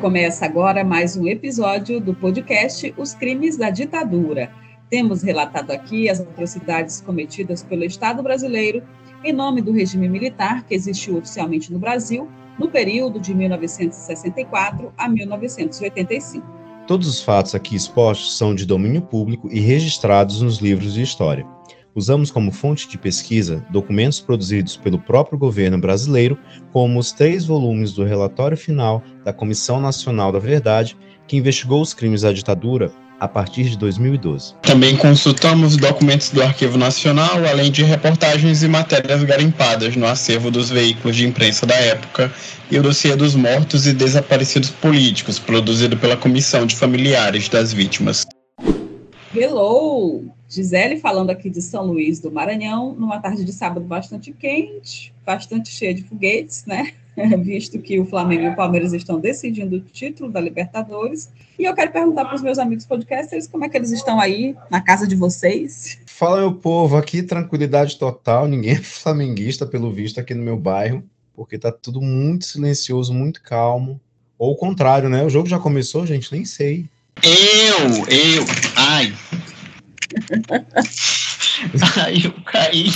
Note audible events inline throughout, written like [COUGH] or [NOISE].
Começa agora mais um episódio do podcast Os Crimes da Ditadura. Temos relatado aqui as atrocidades cometidas pelo Estado brasileiro em nome do regime militar que existiu oficialmente no Brasil no período de 1964 a 1985. Todos os fatos aqui expostos são de domínio público e registrados nos livros de história. Usamos como fonte de pesquisa documentos produzidos pelo próprio governo brasileiro, como os três volumes do relatório final da Comissão Nacional da Verdade, que investigou os crimes da ditadura a partir de 2012. Também consultamos documentos do Arquivo Nacional, além de reportagens e matérias garimpadas no acervo dos veículos de imprensa da época e o dossiê dos mortos e desaparecidos políticos, produzido pela Comissão de Familiares das Vítimas. Hello! Gisele falando aqui de São Luís do Maranhão, numa tarde de sábado bastante quente, bastante cheia de foguetes, né? [LAUGHS] Visto que o Flamengo e o Palmeiras estão decidindo o título da Libertadores. E eu quero perguntar para os meus amigos podcasters como é que eles estão aí na casa de vocês. Fala, meu povo, aqui tranquilidade total, ninguém é flamenguista, pelo visto, aqui no meu bairro, porque tá tudo muito silencioso, muito calmo. Ou o contrário, né? O jogo já começou, gente, nem sei. Eu, eu, ai. Ai, eu caí.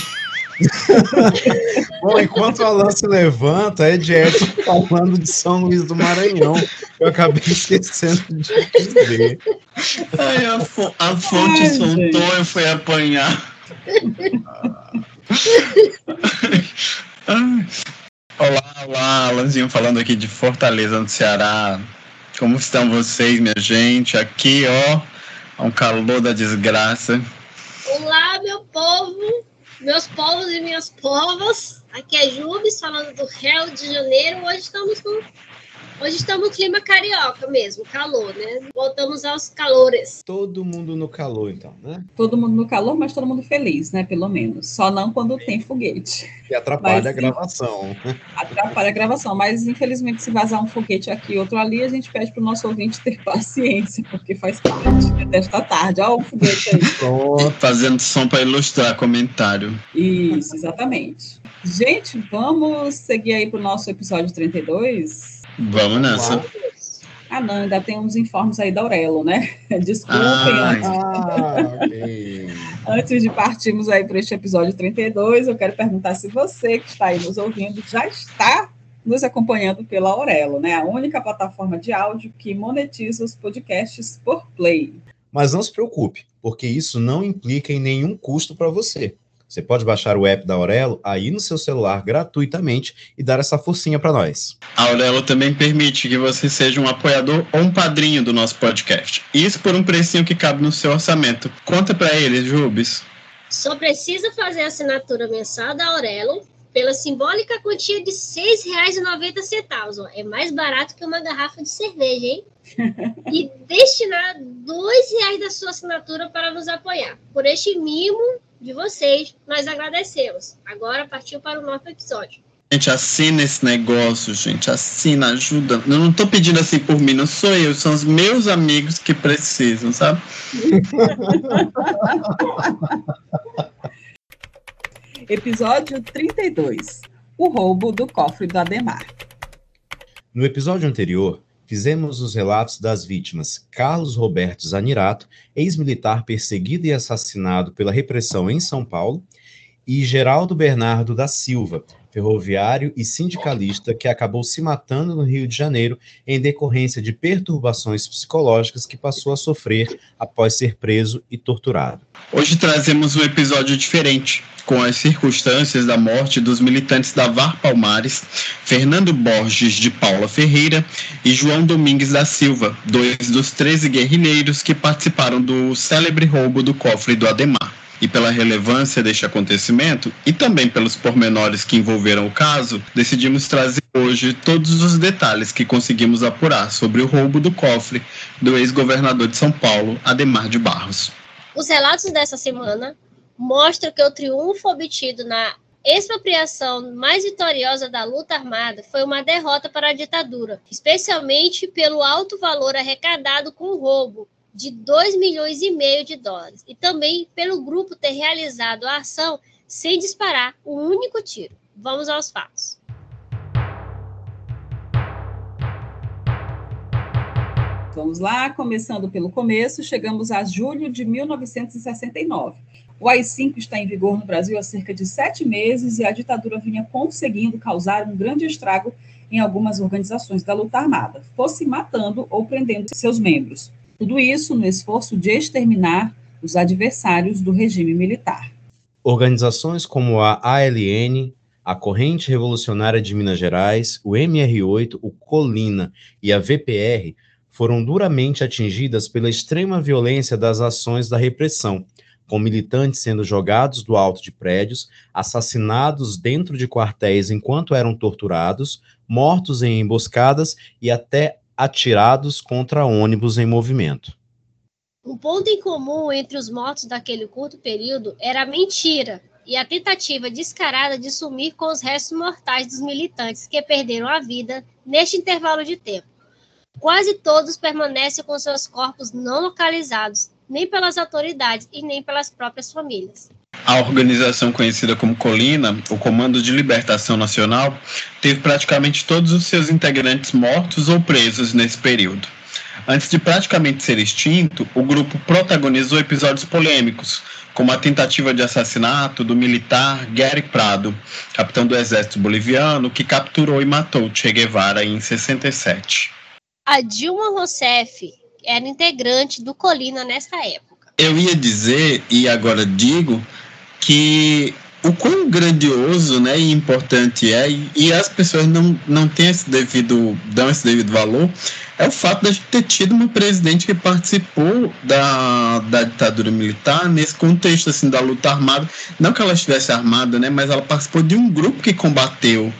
[LAUGHS] Bom, enquanto o Alan se levanta, é Ed falando de São Luís do Maranhão. Eu acabei esquecendo de dizer. Ai, a, fo a fonte Ai, soltou, gente. eu fui apanhar. olá, olá, Alanzinho falando aqui de Fortaleza, no Ceará. Como estão vocês, minha gente? Aqui, ó, um calor da desgraça. Olá, meu povo, meus povos e minhas povas. Aqui é Jubes falando do Rio de Janeiro. Hoje estamos com Hoje estamos no clima carioca mesmo, calor, né? Voltamos aos calores. Todo mundo no calor, então, né? Todo mundo no calor, mas todo mundo feliz, né? Pelo menos. Só não quando tem foguete. Que atrapalha mas, a gravação. [LAUGHS] Atrapalha a gravação, mas infelizmente se vazar um foguete aqui e outro ali, a gente pede para o nosso ouvinte ter [LAUGHS] paciência, porque faz parte desta tarde. Olha o foguete aí. [LAUGHS] Fazendo som para ilustrar comentário. Isso, exatamente. Gente, vamos seguir aí para o nosso episódio 32? Vamos nessa. Ah, não, ainda tem uns informes aí da Aurelo, né? [LAUGHS] Desculpem. Ah, antes, [LAUGHS] antes de partirmos aí para este episódio 32, eu quero perguntar se você que está aí nos ouvindo já está nos acompanhando pela Aurelo, né? A única plataforma de áudio que monetiza os podcasts por play. Mas não se preocupe, porque isso não implica em nenhum custo para você. Você pode baixar o app da Aurelo aí no seu celular gratuitamente e dar essa forcinha para nós. A Aurelo também permite que você seja um apoiador ou um padrinho do nosso podcast. Isso por um precinho que cabe no seu orçamento. Conta para eles, Jubes. Só precisa fazer a assinatura mensal da Aurelo pela simbólica quantia de R$ 6,90. É mais barato que uma garrafa de cerveja, hein? [LAUGHS] e destinar R$ reais da sua assinatura para nos apoiar. Por este mimo, de vocês, nós agradecemos. Agora partiu para o nosso episódio. Gente, assina esse negócio, gente. Assina, ajuda. Eu não tô pedindo assim por mim, não sou eu, são os meus amigos que precisam, sabe? [LAUGHS] Episódio 32 O roubo do cofre do Ademar. No episódio anterior, fizemos os relatos das vítimas. Carlos Roberto Zanirato, ex-militar perseguido e assassinado pela repressão em São Paulo, e Geraldo Bernardo da Silva, ferroviário e sindicalista que acabou se matando no Rio de Janeiro em decorrência de perturbações psicológicas que passou a sofrer após ser preso e torturado. Hoje trazemos um episódio diferente, com as circunstâncias da morte dos militantes da VAR Palmares, Fernando Borges de Paula Ferreira e João Domingues da Silva, dois dos 13 guerrilheiros que participaram do célebre roubo do cofre do Ademar e pela relevância deste acontecimento e também pelos pormenores que envolveram o caso, decidimos trazer hoje todos os detalhes que conseguimos apurar sobre o roubo do cofre do ex-governador de São Paulo, Ademar de Barros. Os relatos dessa semana mostram que o triunfo obtido na expropriação mais vitoriosa da luta armada foi uma derrota para a ditadura, especialmente pelo alto valor arrecadado com o roubo, de 2 milhões e meio de dólares, e também pelo grupo ter realizado a ação sem disparar um único tiro. Vamos aos fatos. Vamos lá, começando pelo começo, chegamos a julho de 1969. O AI-5 está em vigor no Brasil há cerca de sete meses e a ditadura vinha conseguindo causar um grande estrago em algumas organizações da luta armada, fosse matando ou prendendo seus membros. Tudo isso no esforço de exterminar os adversários do regime militar. Organizações como a ALN, a Corrente Revolucionária de Minas Gerais, o MR8, o Colina e a VPR foram duramente atingidas pela extrema violência das ações da repressão, com militantes sendo jogados do alto de prédios, assassinados dentro de quartéis enquanto eram torturados, mortos em emboscadas e até atirados contra ônibus em movimento. Um ponto em comum entre os mortos daquele curto período era a mentira e a tentativa descarada de sumir com os restos mortais dos militantes que perderam a vida neste intervalo de tempo. Quase todos permanecem com seus corpos não localizados, nem pelas autoridades e nem pelas próprias famílias. A organização conhecida como Colina, o Comando de Libertação Nacional, teve praticamente todos os seus integrantes mortos ou presos nesse período. Antes de praticamente ser extinto, o grupo protagonizou episódios polêmicos, como a tentativa de assassinato do militar Gary Prado, capitão do exército boliviano, que capturou e matou Che Guevara em 67. A Dilma Rousseff era integrante do Colina nessa época. Eu ia dizer, e agora digo, que o quão grandioso né, e importante é, e, e, as pessoas não, não têm esse devido, dão esse devido valor, é o fato de ter tido uma presidente que participou da, da ditadura militar nesse contexto assim, da luta armada. Não que ela estivesse armada, né, mas ela participou de um grupo que combateu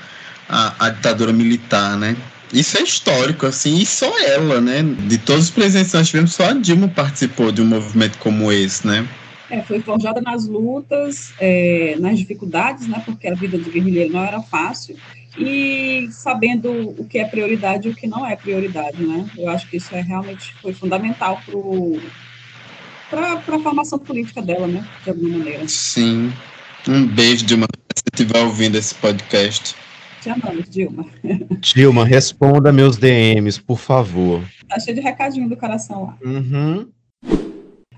a, a ditadura militar, né? Isso é histórico, assim, e só ela, né? De todos os presidentes que nós tivemos, só a Dilma participou de um movimento como esse, né? É, foi forjada nas lutas, é, nas dificuldades, né? Porque a vida de guerrilheiro não era fácil e sabendo o que é prioridade e o que não é prioridade, né? Eu acho que isso é realmente foi fundamental para a formação política dela, né? De alguma maneira. Sim. Um beijo, Dilma, se você estiver ouvindo esse podcast. Te amamos, Dilma. [LAUGHS] Dilma, responda meus DMs, por favor. Tá cheio de recadinho do coração lá. Uhum.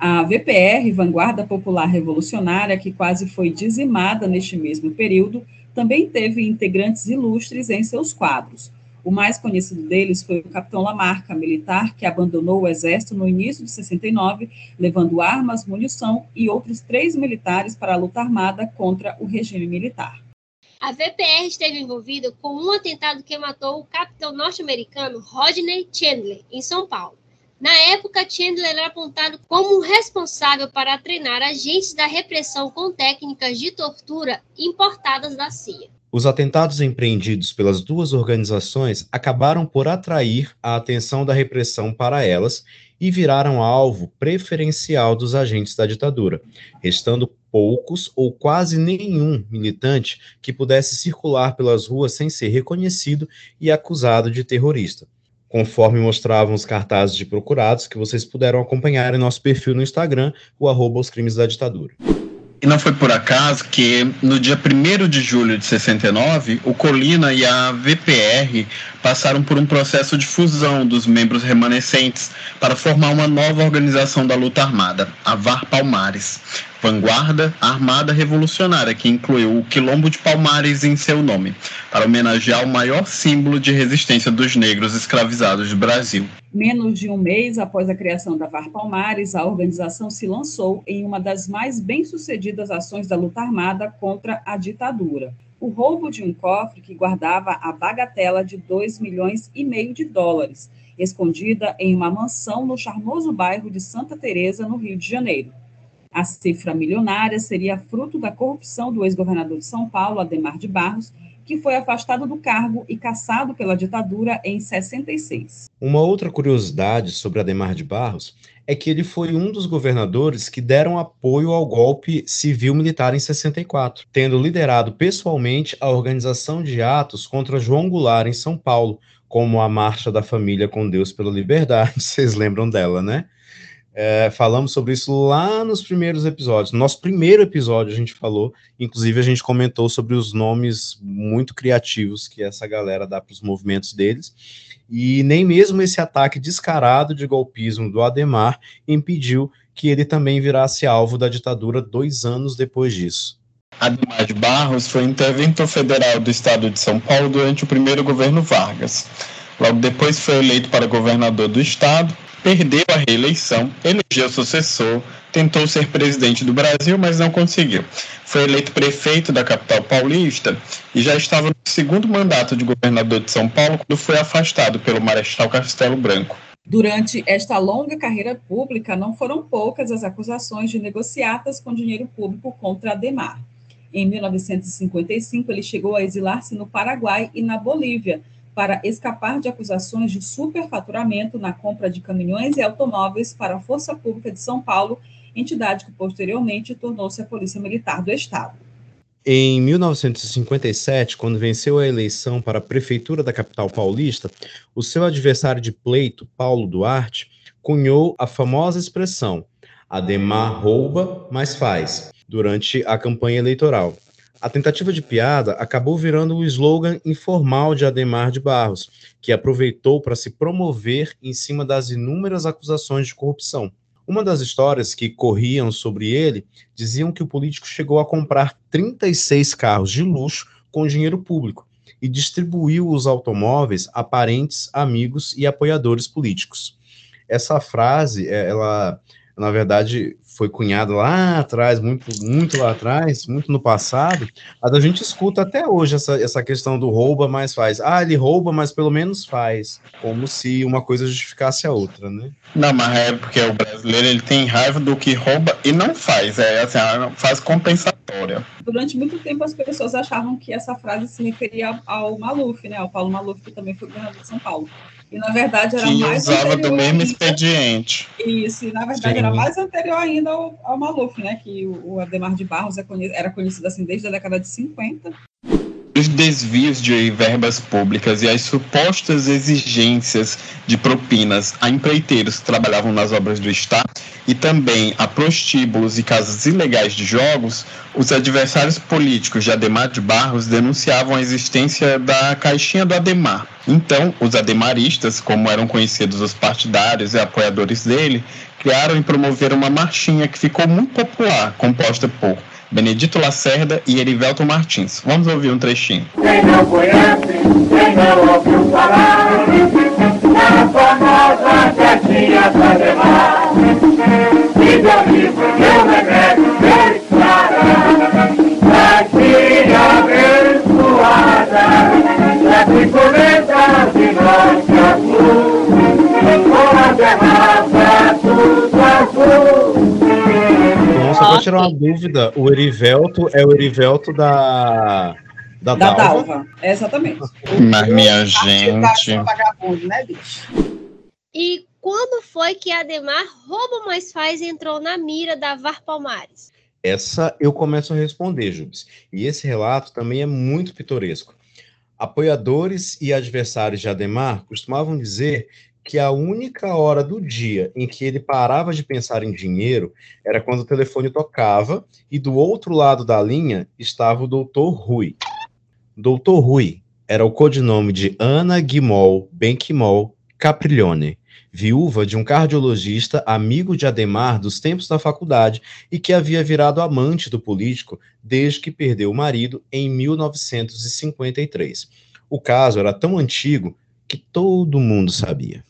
A VPR, Vanguarda Popular Revolucionária, que quase foi dizimada neste mesmo período, também teve integrantes ilustres em seus quadros. O mais conhecido deles foi o capitão Lamarca, militar que abandonou o exército no início de 69, levando armas, munição e outros três militares para a luta armada contra o regime militar. A VPR esteve envolvida com um atentado que matou o capitão norte-americano Rodney Chandler, em São Paulo. Na época, Chandler era apontado como responsável para treinar agentes da repressão com técnicas de tortura importadas da CIA. Os atentados empreendidos pelas duas organizações acabaram por atrair a atenção da repressão para elas e viraram alvo preferencial dos agentes da ditadura, restando poucos ou quase nenhum militante que pudesse circular pelas ruas sem ser reconhecido e acusado de terrorista, conforme mostravam os cartazes de procurados que vocês puderam acompanhar em nosso perfil no Instagram, o arroba os crimes da ditadura. E não foi por acaso que no dia 1 de julho de 69, o Colina e a VPR passaram por um processo de fusão dos membros remanescentes para formar uma nova organização da luta armada, a VAR Palmares, Vanguarda Armada Revolucionária, que incluiu o Quilombo de Palmares em seu nome, para homenagear o maior símbolo de resistência dos negros escravizados do Brasil. Menos de um mês após a criação da VAR Palmares, a organização se lançou em uma das mais bem-sucedidas ações da luta armada contra a ditadura. O roubo de um cofre que guardava a bagatela de 2 milhões e meio de dólares, escondida em uma mansão no charmoso bairro de Santa Teresa, no Rio de Janeiro. A cifra milionária seria fruto da corrupção do ex-governador de São Paulo, Ademar de Barros, que foi afastado do cargo e caçado pela ditadura em 66. Uma outra curiosidade sobre Ademar de Barros é que ele foi um dos governadores que deram apoio ao golpe civil-militar em 64, tendo liderado pessoalmente a organização de atos contra João Goulart em São Paulo, como a Marcha da Família com Deus pela Liberdade, [LAUGHS] vocês lembram dela, né? É, falamos sobre isso lá nos primeiros episódios. No nosso primeiro episódio a gente falou, inclusive a gente comentou sobre os nomes muito criativos que essa galera dá para os movimentos deles. E nem mesmo esse ataque descarado de golpismo do Ademar impediu que ele também virasse alvo da ditadura dois anos depois disso. Ademar de Barros foi interventor federal do estado de São Paulo durante o primeiro governo Vargas. Logo depois foi eleito para governador do estado, perdeu a reeleição, elegeu sucessor, tentou ser presidente do Brasil, mas não conseguiu. Foi eleito prefeito da capital paulista e já estava no segundo mandato de governador de São Paulo quando foi afastado pelo Marechal Castelo Branco. Durante esta longa carreira pública, não foram poucas as acusações de negociatas com dinheiro público contra Ademar. Em 1955, ele chegou a exilar-se no Paraguai e na Bolívia, para escapar de acusações de superfaturamento na compra de caminhões e automóveis para a Força Pública de São Paulo, entidade que posteriormente tornou-se a Polícia Militar do Estado. Em 1957, quando venceu a eleição para a prefeitura da capital paulista, o seu adversário de pleito, Paulo Duarte, cunhou a famosa expressão Ademar rouba, mas faz, durante a campanha eleitoral. A tentativa de piada acabou virando o slogan informal de Ademar de Barros, que aproveitou para se promover em cima das inúmeras acusações de corrupção. Uma das histórias que corriam sobre ele diziam que o político chegou a comprar 36 carros de luxo com dinheiro público e distribuiu os automóveis a parentes, amigos e apoiadores políticos. Essa frase, é, ela, na verdade, foi cunhado lá atrás, muito, muito lá atrás, muito no passado, mas a gente escuta até hoje essa, essa questão do rouba, mas faz. Ah, ele rouba, mas pelo menos faz. Como se uma coisa justificasse a outra, né? Não, mas é porque o brasileiro ele tem raiva do que rouba e não faz. É assim, faz compensatória. Durante muito tempo as pessoas achavam que essa frase se referia ao Maluf, né? Ao Paulo Maluf, que também foi governador de São Paulo. E na verdade era que mais usava do mesmo ainda. expediente. Isso, e na verdade Sim. era mais anterior ainda ao, ao Maluf, né? Que o, o Ademar de Barros é conhecido, era conhecido assim desde a década de 50 os desvios de verbas públicas e as supostas exigências de propinas a empreiteiros que trabalhavam nas obras do Estado e também a prostíbulos e casas ilegais de jogos, os adversários políticos de Ademar de Barros denunciavam a existência da caixinha do Ademar. Então, os ademaristas, como eram conhecidos os partidários e apoiadores dele, criaram e promoveram uma marchinha que ficou muito popular, composta por Benedito Lacerda e Erivelto Martins. Vamos ouvir um trechinho. Quem não conhece, quem não ouviu falar, na famosa caixinha da Demar, livro meu remédio bem clara, caixinha abençoada, das encomendas de norte a sul, com a derrota tudo azul só tirar uma dúvida, o Erivelto é o Erivelto da. Da, da Dalva. Dalva. Exatamente. Mas, minha gente. Vagabundo, né, bicho? E quando foi que Ademar Rouba Mais Faz entrou na mira da VAR Palmares? Essa eu começo a responder, Jubes. E esse relato também é muito pitoresco. Apoiadores e adversários de Ademar costumavam dizer que a única hora do dia em que ele parava de pensar em dinheiro era quando o telefone tocava e do outro lado da linha estava o doutor Rui. Doutor Rui era o codinome de Ana Guimol Benquimol Capriglione, viúva de um cardiologista amigo de Ademar dos tempos da faculdade e que havia virado amante do político desde que perdeu o marido em 1953. O caso era tão antigo que todo mundo sabia.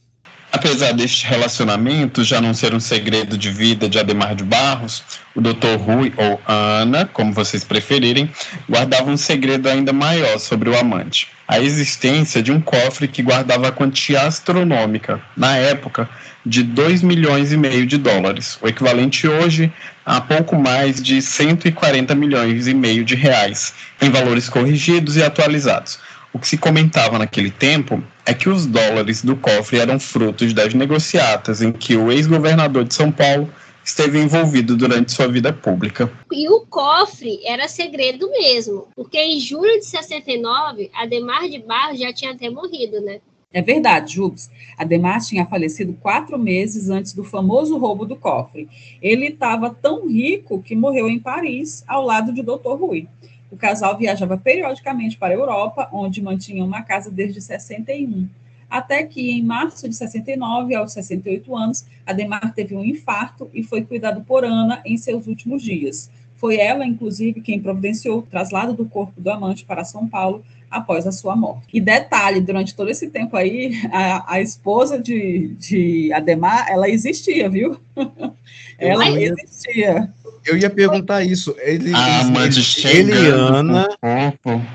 Apesar deste relacionamento já não ser um segredo de vida de Ademar de Barros, o Dr. Rui, ou Ana, como vocês preferirem, guardava um segredo ainda maior sobre o amante. A existência de um cofre que guardava a quantia astronômica, na época, de 2 milhões e meio de dólares, o equivalente hoje a pouco mais de 140 milhões e meio de reais, em valores corrigidos e atualizados o que se comentava naquele tempo é que os dólares do cofre eram frutos das negociatas em que o ex-governador de São Paulo esteve envolvido durante sua vida pública. E o cofre era segredo mesmo, porque em julho de 69, Ademar de Barros já tinha até morrido, né? É verdade, Jubes. Ademar tinha falecido quatro meses antes do famoso roubo do cofre. Ele estava tão rico que morreu em Paris, ao lado de Dr. Rui. O casal viajava periodicamente para a Europa, onde mantinha uma casa desde 61. até que em março de 69, aos 68 anos, Ademar teve um infarto e foi cuidado por Ana em seus últimos dias. Foi ela, inclusive, quem providenciou o traslado do corpo do amante para São Paulo após a sua morte. E detalhe, durante todo esse tempo aí, a, a esposa de, de Ademar, ela existia, viu? [LAUGHS] ela existia. Eu ia perguntar isso. Ele, A amante ele, ele chegando Ana, com o corpo.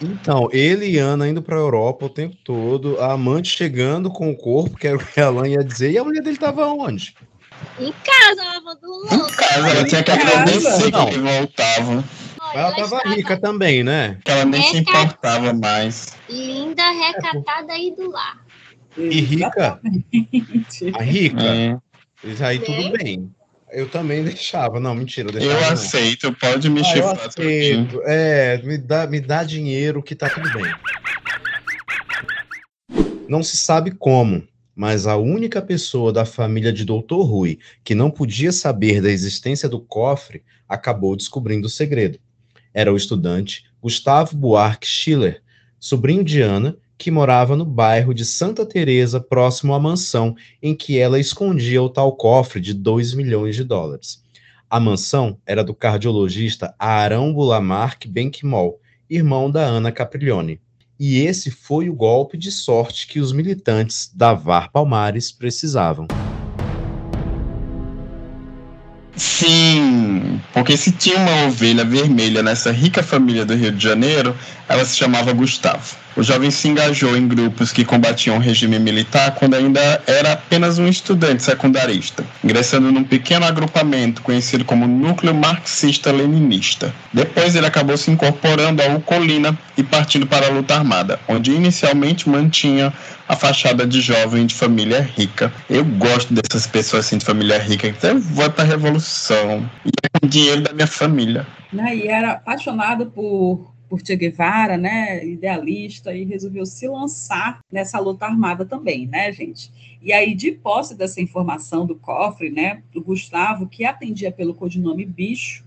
então, ele e Ana indo para a Europa o tempo todo, a amante chegando com o corpo, que era o que a Alan ia dizer, e a mulher dele estava onde? Em casa, lavando Em louça. casa, ela tinha que Em casa. agradecer que Não. ele voltava. Olha, Ela estava estava rica também, né? Que ela nem se É, cara. importava mais. linda, recatada e do lar. E rica, a rica, É. isso aí tudo bem. Eu também [LAUGHS] deixava, não, mentira, eu Eu aceito, pode me Ah, chifrar aceito. É, me dá, me dá dinheiro que tá tudo bem. Não se sabe como, mas a única pessoa da família de Dr. Rui que não podia saber da existência do cofre acabou descobrindo o segredo. Era o estudante Gustavo Buarque Schiller, sobrinho de Ana, que morava no bairro de Santa Teresa, próximo à mansão em que ela escondia o tal cofre de 2 milhões de dólares. A mansão era do cardiologista Arão Bulamark Benquimol, irmão da Ana Capriglione. E esse foi o golpe de sorte que os militantes da VAR Palmares precisavam. Sim, porque se tinha uma ovelha vermelha nessa rica família do Rio de Janeiro, ela se chamava Gustavo. O jovem se engajou em grupos que combatiam o regime militar quando ainda era apenas um estudante secundarista, ingressando num pequeno agrupamento conhecido como Núcleo Marxista-Leninista. Depois ele acabou se incorporando ao Colina e partindo para a luta armada, onde inicialmente mantinha a fachada de jovem de família rica. Eu gosto dessas pessoas assim de família rica que até para a revolução e é com dinheiro da minha família. né, e era apaixonado por, por Che Guevara, né, idealista, e resolveu se lançar nessa luta armada também, né, gente? E aí, de posse dessa informação do cofre, né, o Gustavo, que atendia pelo codinome Bicho,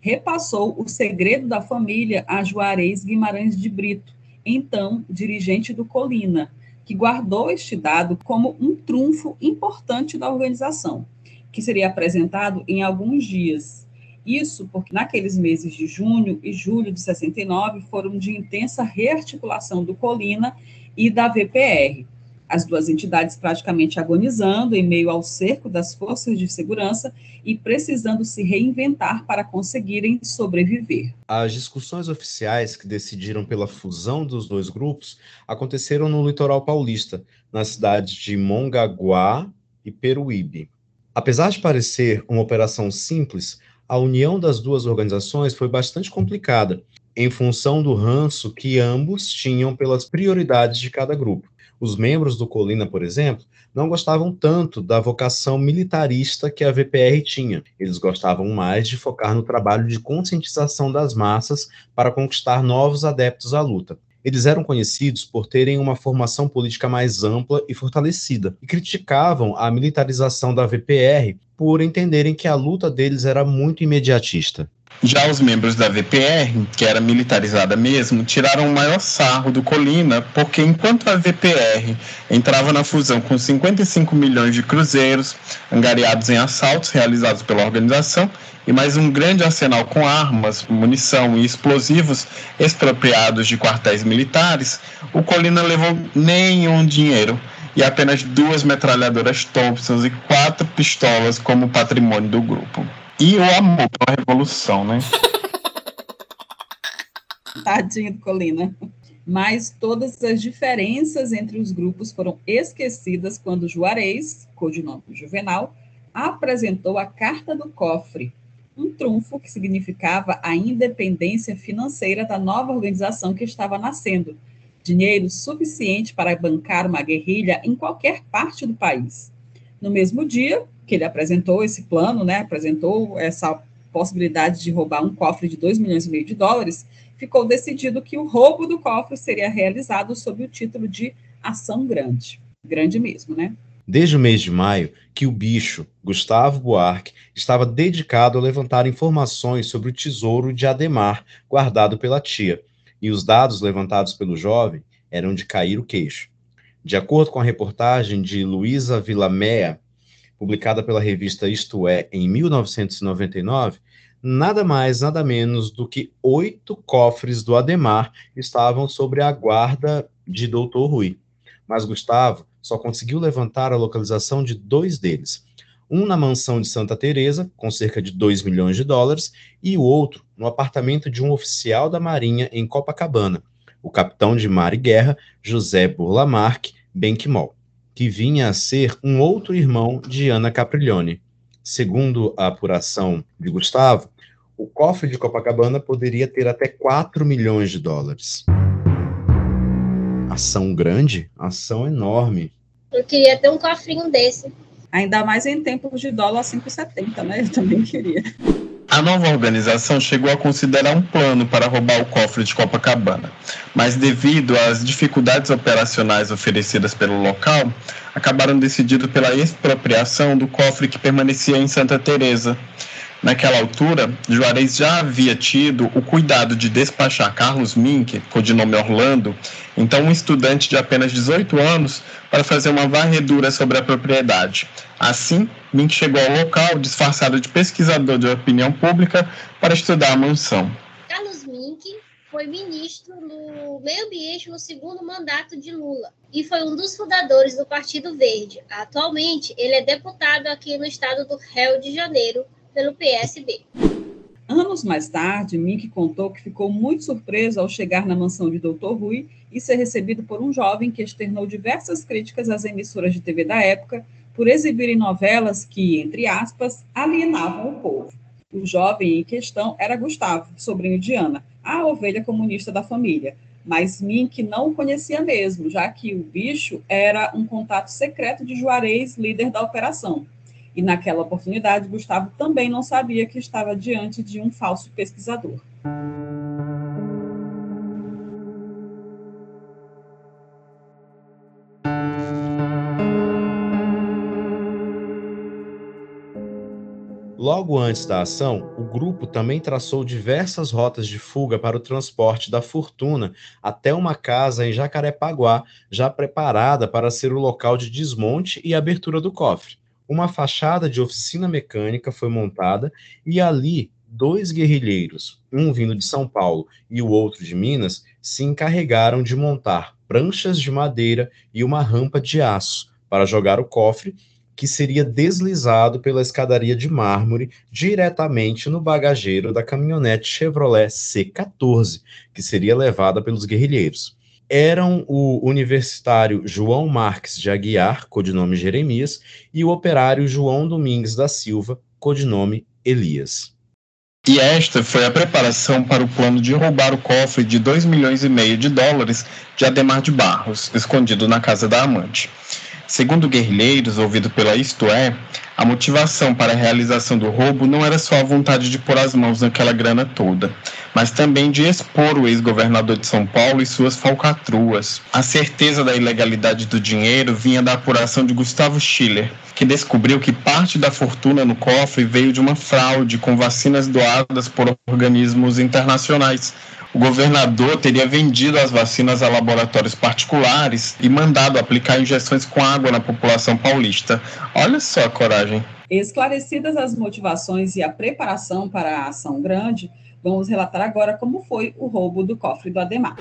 repassou o segredo da família a Juarez Guimarães de Brito, então dirigente do Colina, que guardou este dado como um trunfo importante da organização, que seria apresentado em alguns dias. Isso porque naqueles meses de junho e julho de 69 foram de intensa rearticulação do Colina e da VPR, as duas entidades praticamente agonizando em meio ao cerco das forças de segurança e precisando se reinventar para conseguirem sobreviver. As discussões oficiais que decidiram pela fusão dos dois grupos aconteceram no litoral paulista, nas cidades de Mongaguá e Peruíbe. Apesar de parecer uma operação simples, a união das duas organizações foi bastante complicada, em função do ranço que ambos tinham pelas prioridades de cada grupo. Os membros do Colina, por exemplo, não gostavam tanto da vocação militarista que a VPR tinha. Eles gostavam mais de focar no trabalho de conscientização das massas para conquistar novos adeptos à luta. Eles eram conhecidos por terem uma formação política mais ampla e fortalecida, e criticavam a militarização da VPR por entenderem que a luta deles era muito imediatista. Já os membros da VPR, que era militarizada mesmo, tiraram o maior sarro do Colina, porque enquanto a VPR entrava na fusão com 55 milhões de cruzeiros, angariados em assaltos realizados pela organização, e mais um grande arsenal com armas, munição e explosivos expropriados de quartéis militares, o Colina levou nenhum dinheiro e apenas duas metralhadoras Thompson e quatro pistolas como patrimônio do grupo. E o amor pela revolução, né? [LAUGHS] Tadinho do Colina. Mas todas as diferenças entre os grupos foram esquecidas quando Juarez, codinome Juvenal, apresentou a Carta do Cofre, um trunfo que significava a independência financeira da nova organização que estava nascendo, dinheiro suficiente para bancar uma guerrilha em qualquer parte do país. No mesmo dia que ele apresentou esse plano, né, apresentou essa possibilidade de roubar um cofre de 2 milhões e meio de dólares, ficou decidido que o roubo do cofre seria realizado sob o título de ação grande. Grande mesmo, né? Desde o mês de maio, que o bicho, Gustavo Buarque, estava dedicado a levantar informações sobre o tesouro de Ademar, guardado pela tia, e os dados levantados pelo jovem eram de cair o queixo. De acordo com a reportagem de Luísa Villamea, publicada pela revista Isto É em 1999, nada mais, nada menos do que oito cofres do Ademar estavam sobre a guarda de Doutor Rui. Mas Gustavo só conseguiu levantar a localização de dois deles. Um na mansão de Santa Teresa, com cerca de 2 milhões de dólares, e o outro no apartamento de um oficial da Marinha em Copacabana, o capitão de mar e guerra José Burlamarque Benquimol, que vinha a ser um outro irmão de Ana Capriglione. Segundo a apuração de Gustavo, o cofre de Copacabana poderia ter até 4 milhões de dólares. Ação grande, ação enorme. Eu queria ter um cofrinho desse. Ainda mais em tempos de dólar 5,70, né? Eu também queria. A nova organização chegou a considerar um plano para roubar o cofre de Copacabana, mas devido às dificuldades operacionais oferecidas pelo local, acabaram decidindo pela expropriação do cofre que permanecia em Santa Teresa. Naquela altura, Juarez já havia tido o cuidado de despachar Carlos Mink, codinome Orlando, então um estudante de apenas 18 anos, para fazer uma varredura sobre a propriedade. Assim, Mink chegou ao local disfarçado de pesquisador de opinião pública para estudar a mansão. Carlos Mink foi ministro do Meio Ambiente no segundo mandato de Lula e foi um dos fundadores do Partido Verde. Atualmente, ele é deputado aqui no estado do Rio de Janeiro pelo PSB. Anos mais tarde, Mink contou que ficou muito surpreso ao chegar na mansão de Dr. Rui e ser recebido por um jovem que externou diversas críticas às emissoras de TV da época por exibirem novelas que, entre aspas, alienavam o povo. O jovem em questão era Gustavo, sobrinho de Ana, a ovelha comunista da família, mas Mink não o conhecia mesmo, já que o bicho era um contato secreto de Juarez, líder da operação. E naquela oportunidade, Gustavo também não sabia que estava diante de um falso pesquisador. Logo antes da ação, o grupo também traçou diversas rotas de fuga para o transporte da fortuna até uma casa em Jacarepaguá, já preparada para ser o local de desmonte e abertura do cofre uma fachada de oficina mecânica foi montada e ali dois guerrilheiros, um vindo de São Paulo e o outro de Minas, se encarregaram de montar pranchas de madeira e uma rampa de aço para jogar o cofre, que seria deslizado pela escadaria de mármore diretamente no bagageiro da caminhonete Chevrolet C14, que seria levada pelos guerrilheiros eram o universitário João Marques de Aguiar, codinome Jeremias, e o operário João Domingues da Silva, codinome Elias. E esta foi a preparação para o plano de roubar o cofre de 2 milhões e meio de dólares de Ademar de Barros, escondido na casa da amante. Segundo guerrilheiros, ouvido pela Isto É, a motivação para a realização do roubo não era só a vontade de pôr as mãos naquela grana toda, mas também de expor o ex-governador de São Paulo e suas falcatruas. A certeza da ilegalidade do dinheiro vinha da apuração de Gustavo Schiller, que descobriu que parte da fortuna no cofre veio de uma fraude com vacinas doadas por organismos internacionais. O governador teria vendido as vacinas a laboratórios particulares e mandado aplicar injeções com água na população paulista. Olha só a coragem. Esclarecidas as motivações e a preparação para a ação grande, vamos relatar agora como foi o roubo do cofre do Ademar.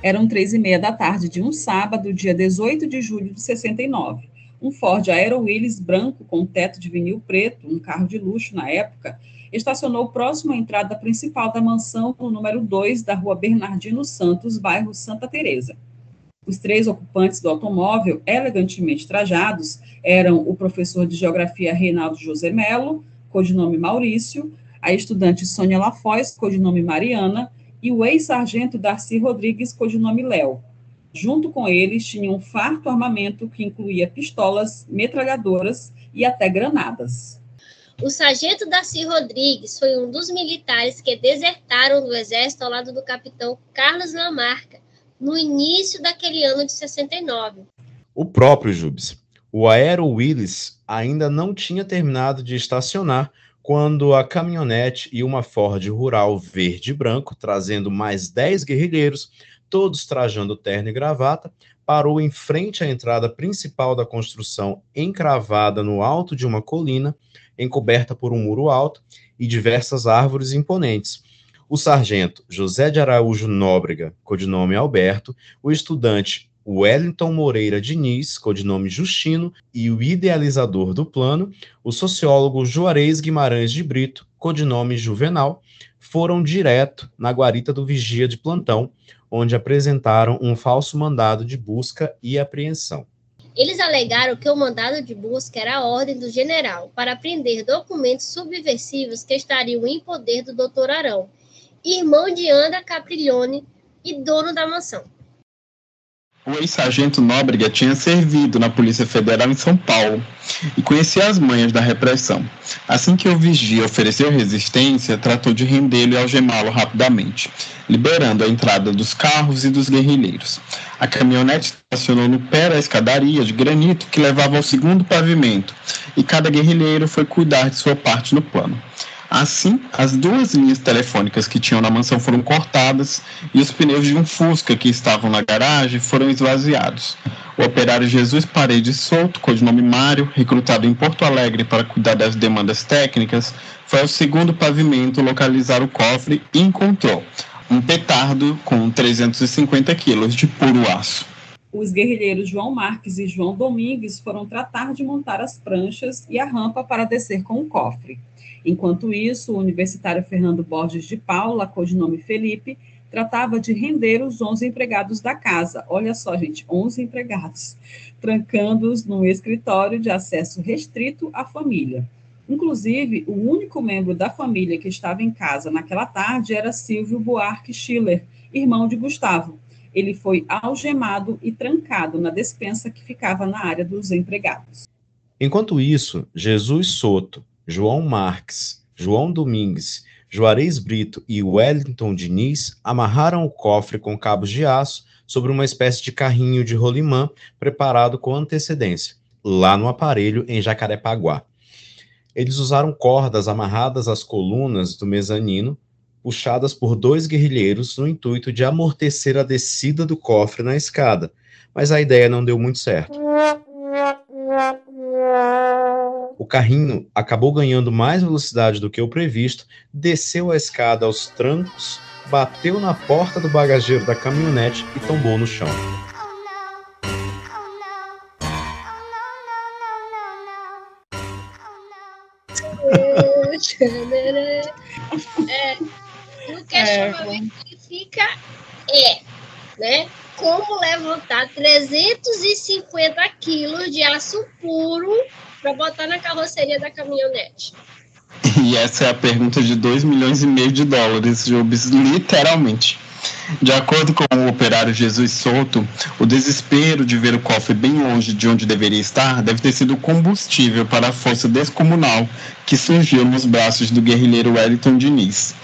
Eram três e meia da tarde de um sábado, dia 18 de julho de 69. Um Ford Aero branco com teto de vinil preto, um carro de luxo na época, estacionou próximo à entrada principal da mansão, no número 2 da rua Bernardino Santos, bairro Santa Teresa. Os três ocupantes do automóvel, elegantemente trajados, eram o professor de geografia Reinaldo José Melo, codinome Maurício, a estudante Sônia Lafoz, codinome Mariana, e o ex-sargento Darcy Rodrigues, codinome Léo. Junto com eles tinha um farto armamento que incluía pistolas, metralhadoras e até granadas. O sargento Darcy Rodrigues foi um dos militares que desertaram do exército ao lado do capitão Carlos Lamarca no início daquele ano de 69. O próprio Jubes. O Aero Willis ainda não tinha terminado de estacionar quando a caminhonete e uma Ford Rural verde e branco, trazendo mais 10 guerrilheiros, todos trajando terno e gravata, parou em frente à entrada principal da construção, encravada no alto de uma colina, encoberta por um muro alto e diversas árvores imponentes. O sargento José de Araújo Nóbrega, codinome Alberto, o estudante Wellington Moreira Diniz, codinome Justino, e o idealizador do plano, o sociólogo Juarez Guimarães de Brito, codinome Juvenal, foram direto na guarita do vigia de plantão, onde apresentaram um falso mandado de busca e apreensão. Eles alegaram que o mandado de busca era a ordem do general para prender documentos subversivos que estariam em poder do Dr. Arão, irmão de Ana Capriglione e dono da mansão. O ex-sargento Nóbrega tinha servido na Polícia Federal em São Paulo e conhecia as manhas da repressão. Assim que o vigia ofereceu resistência, tratou de rendê-lo e algemá-lo rapidamente, liberando a entrada dos carros e dos guerrilheiros. A caminhonete estacionou no pé da escadaria de granito que levava ao segundo pavimento, e cada guerrilheiro foi cuidar de sua parte no plano. Assim, as duas linhas telefônicas que tinham na mansão foram cortadas e os pneus de um Fusca que estavam na garagem foram esvaziados. O operário Jesus Paredes Souto, codinome Mário, recrutado em Porto Alegre para cuidar das demandas técnicas, foi ao segundo pavimento localizar o cofre e encontrou um petardo com 350 quilos de puro aço. Os guerrilheiros João Marques e João Domingues foram tratar de montar as pranchas e a rampa para descer com o cofre. Enquanto isso, o universitário Fernando Borges de Paula, codinome Felipe, tratava de render os 11 empregados da casa. Olha só, gente, 11 empregados, trancando-os num escritório de acesso restrito à família. Inclusive, o único membro da família que estava em casa naquela tarde era Silvio Buarque Schiller, irmão de Gustavo. Ele foi algemado e trancado na despensa que ficava na área dos empregados. Enquanto isso, Jesus Soto, João Marques, João Domingues, Juarez Brito e Wellington Diniz amarraram o cofre com cabos de aço sobre uma espécie de carrinho de rolimã preparado com antecedência, lá no aparelho em Jacarepaguá. Eles usaram cordas amarradas às colunas do mezanino, puxadas por dois guerrilheiros no intuito de amortecer a descida do cofre na escada, mas a ideia não deu muito certo carrinho acabou ganhando mais velocidade do que o previsto, desceu a escada aos trancos, bateu na porta do bagageiro da caminhonete e tombou no chão. é, o questionamento é, que fica é, né? Como levantar 350 quilos de aço puro para botar na carroceria da caminhonete? E essa é a pergunta de 2 milhões e meio de dólares, Jobs, literalmente. De acordo com o operário Jesus Souto, o desespero de ver o cofre bem longe de onde deveria estar deve ter sido combustível para a força descomunal que surgiu nos braços do guerrilheiro Wellington Diniz.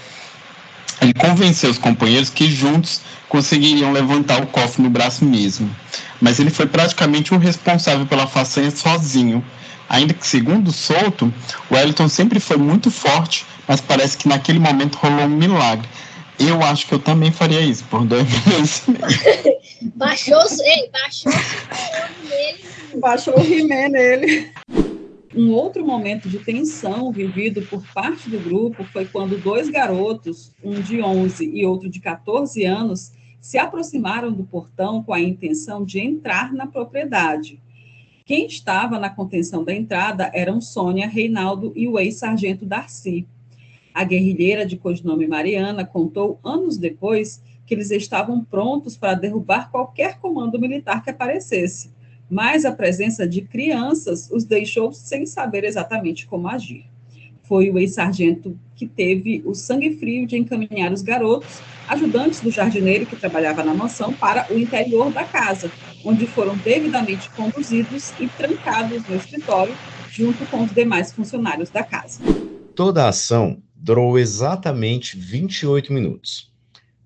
Ele convenceu os companheiros que juntos conseguiriam levantar o cofre no braço mesmo, mas ele foi praticamente o responsável pela façanha sozinho Ainda que, segundo Souto, o Wellington sempre foi muito forte, mas parece que naquele momento rolou um milagre. Eu acho que eu também faria isso por dois [LAUGHS] milhões baixou, ei, baixou o nele. Baixou o rimé nele. Um outro momento de tensão vivido por parte do grupo foi quando dois garotos, um de 11 e outro de 14 anos, se aproximaram do portão com a intenção de entrar na propriedade. Quem estava na contenção da entrada eram Sônia, Reinaldo e o ex-sargento Darcy. A guerrilheira de codinome Mariana contou anos depois que eles estavam prontos para derrubar qualquer comando militar que aparecesse, mas a presença de crianças os deixou sem saber exatamente como agir. Foi o ex-sargento que teve o sangue frio de encaminhar os garotos, ajudantes do jardineiro que trabalhava na mansão, para o interior da casa, onde foram devidamente conduzidos e trancados no escritório, junto com os demais funcionários da casa. Toda a ação durou exatamente 28 minutos.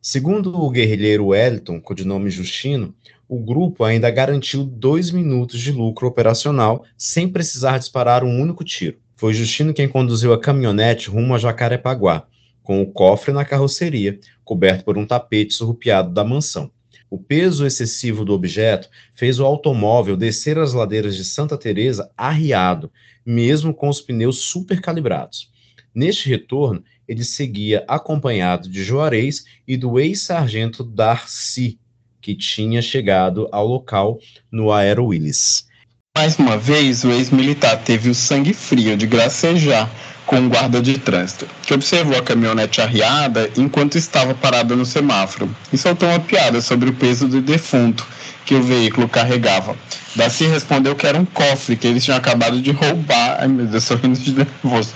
Segundo o guerrilheiro Wellington, codinome Justino, o grupo ainda garantiu dois minutos de lucro operacional sem precisar disparar um único tiro. Foi Justino quem conduziu a caminhonete rumo a Jacarepaguá, com o cofre na carroceria, coberto por um tapete surrupiado da mansão. O peso excessivo do objeto fez o automóvel descer as ladeiras de Santa Teresa arriado, mesmo com os pneus supercalibrados. Neste retorno, ele seguia acompanhado de Juarez e do ex-sargento Darcy, que tinha chegado ao local no Aero Willis. Mais uma vez, o ex-militar teve o sangue frio de gracejar com um guarda de trânsito, que observou a caminhonete arriada enquanto estava parada no semáforo e soltou uma piada sobre o peso do defunto que o veículo carregava. Darcy respondeu que era um cofre que eles tinham acabado de roubar. Ai meu Deus, sorrindo de nervoso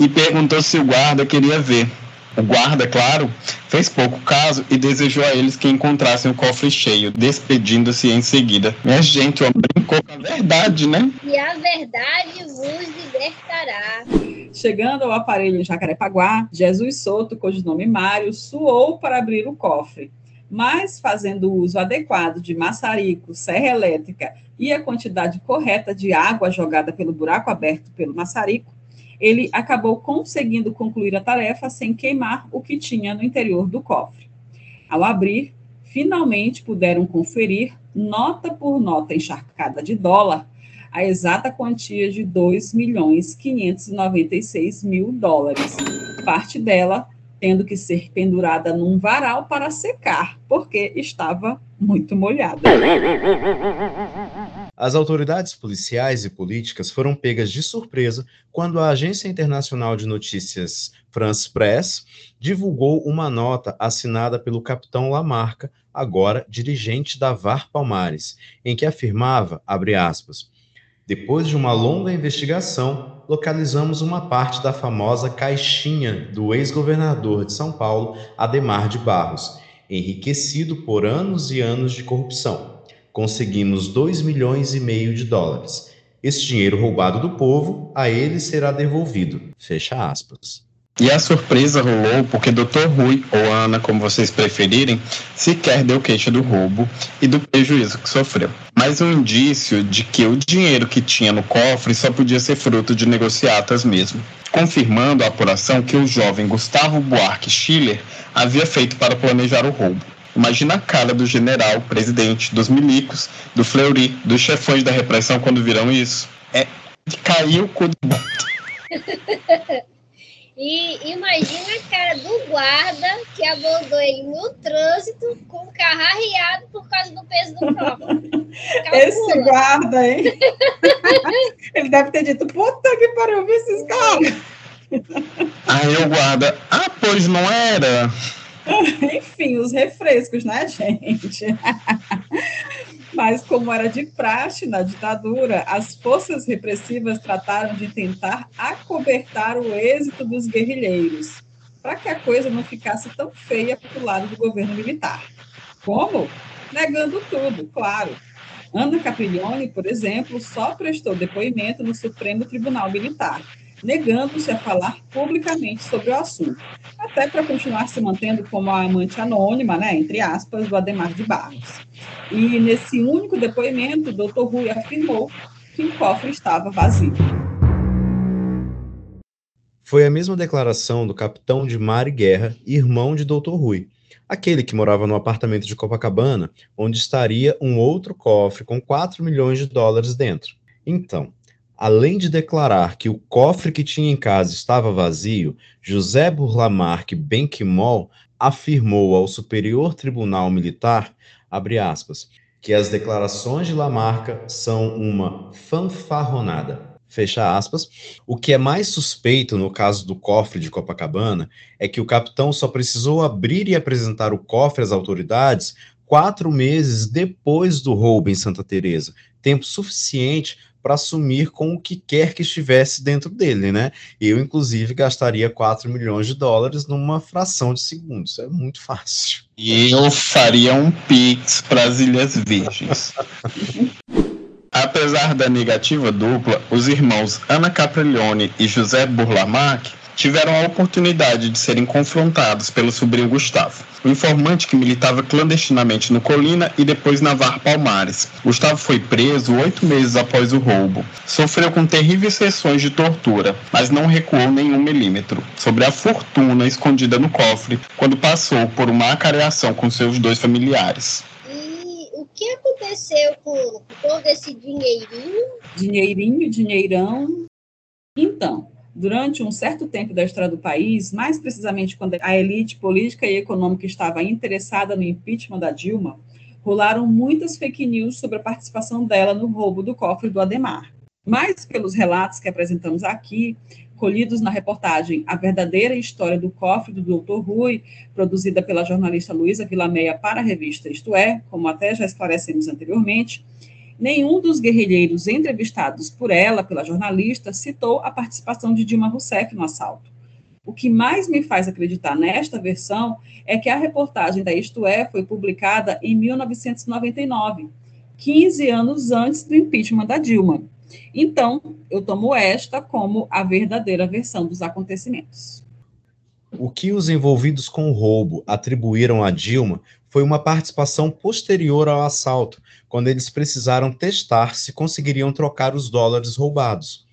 e perguntou se o guarda queria ver. O guarda, claro, fez pouco caso e desejou a eles que encontrassem o cofre cheio, despedindo-se em seguida. Minha gente, o brincou com a verdade, né? E a verdade vos libertará. Chegando ao aparelho em Jacarepaguá, Jesus Soto, cujo nome Mário, suou para abrir o cofre. Mas, fazendo uso adequado de maçarico, serra elétrica e a quantidade correta de água jogada pelo buraco aberto pelo maçarico, ele acabou conseguindo concluir a tarefa sem queimar o que tinha no interior do cofre. Ao abrir, finalmente puderam conferir, nota por nota encharcada de dólar, a exata quantia de 2 milhões 596 mil dólares. Parte dela tendo que ser pendurada num varal para secar, porque estava muito molhada. [LAUGHS] As autoridades policiais e políticas foram pegas de surpresa quando a Agência Internacional de Notícias France Press divulgou uma nota assinada pelo capitão Lamarca, agora dirigente da VAR Palmares, em que afirmava, aspas, depois de uma longa investigação, localizamos uma parte da famosa caixinha do ex-governador de São Paulo, Ademar de Barros, enriquecido por anos e anos de corrupção. Conseguimos 2 milhões e meio de dólares. Esse dinheiro roubado do povo, a ele será devolvido. Fecha aspas. E a surpresa rolou porque Dr. Rui, ou Ana, como vocês preferirem, sequer deu queixa do roubo e do prejuízo que sofreu. Mais um indício de que o dinheiro que tinha no cofre só podia ser fruto de negociatas mesmo, confirmando a apuração que o jovem Gustavo Buarque Schiller havia feito para planejar o roubo. Imagina a cara do general, presidente, dos milicos, do Fleury, dos chefões da repressão quando viram isso. É de cair o cu do [LAUGHS] E imagina a cara do guarda que abordou ele no trânsito com o carro arriado por causa do peso do copo. [LAUGHS] Esse guarda, hein? [LAUGHS] ele deve ter dito, puta que pariu, vi esses carros. Aí o guarda, ah, pois não era. [LAUGHS] Enfim, os refrescos, né, gente? [LAUGHS] Mas, como era de praxe na ditadura, as forças repressivas trataram de tentar acobertar o êxito dos guerrilheiros, para que a coisa não ficasse tão feia para o lado do governo militar. Como? Negando tudo, claro. Ana Capriglione, por exemplo, só prestou depoimento no Supremo Tribunal Militar, negando-se a falar publicamente sobre o assunto, até para continuar se mantendo como a amante anônima, né, entre aspas, do Ademar de Barros. E nesse único depoimento, o doutor Rui afirmou que o cofre estava vazio. Foi a mesma declaração do capitão de mar e guerra, irmão de doutor Rui, aquele que morava no apartamento de Copacabana, onde estaria um outro cofre com 4 milhões de dólares dentro. Então, além de declarar que o cofre que tinha em casa estava vazio, José Burlamarque Benquimol afirmou ao Superior Tribunal Militar, aspas, que as declarações de Lamarca são uma fanfarronada. Fecha aspas. O que é mais suspeito no caso do cofre de Copacabana é que o capitão só precisou abrir e apresentar o cofre às autoridades quatro meses depois do roubo em Santa Teresa, tempo suficiente para assumir com o que quer que estivesse dentro dele, né? Eu, inclusive, gastaria 4 milhões de dólares numa fração de segundos. É muito fácil. E eu faria um Pix para as Ilhas Virgens. [LAUGHS] Apesar da negativa dupla, os irmãos Ana Capriglione e José Burlamac tiveram a oportunidade de serem confrontados pelo sobrinho Gustavo, o informante que militava clandestinamente no Colina e depois na VAR Palmares. Gustavo foi preso oito meses após o roubo. Sofreu com terríveis sessões de tortura, mas não recuou nenhum milímetro sobre a fortuna escondida no cofre quando passou por uma acareação com seus dois familiares que aconteceu com todo esse dinheirinho? Dinheirinho, dinheirão. Então, durante um certo tempo da história do país, mais precisamente quando a elite política e econômica estava interessada no impeachment da Dilma, rolaram muitas fake news sobre a participação dela no roubo do cofre do Ademar. Mais pelos relatos que apresentamos aqui, colhidos na reportagem A Verdadeira História do Cofre do Dr. Rui, produzida pela jornalista Luísa Vilameia para a revista Isto É, como até já esclarecemos anteriormente, nenhum dos guerrilheiros entrevistados por ela, pela jornalista, citou a participação de Dilma Rousseff no assalto. O que mais me faz acreditar nesta versão é que a reportagem da Isto É foi publicada em 1999, 15 anos antes do impeachment da Dilma. Então, eu tomo esta como a verdadeira versão dos acontecimentos. O que os envolvidos com o roubo atribuíram a Dilma foi uma participação posterior ao assalto, quando eles precisaram testar se conseguiriam trocar os dólares roubados.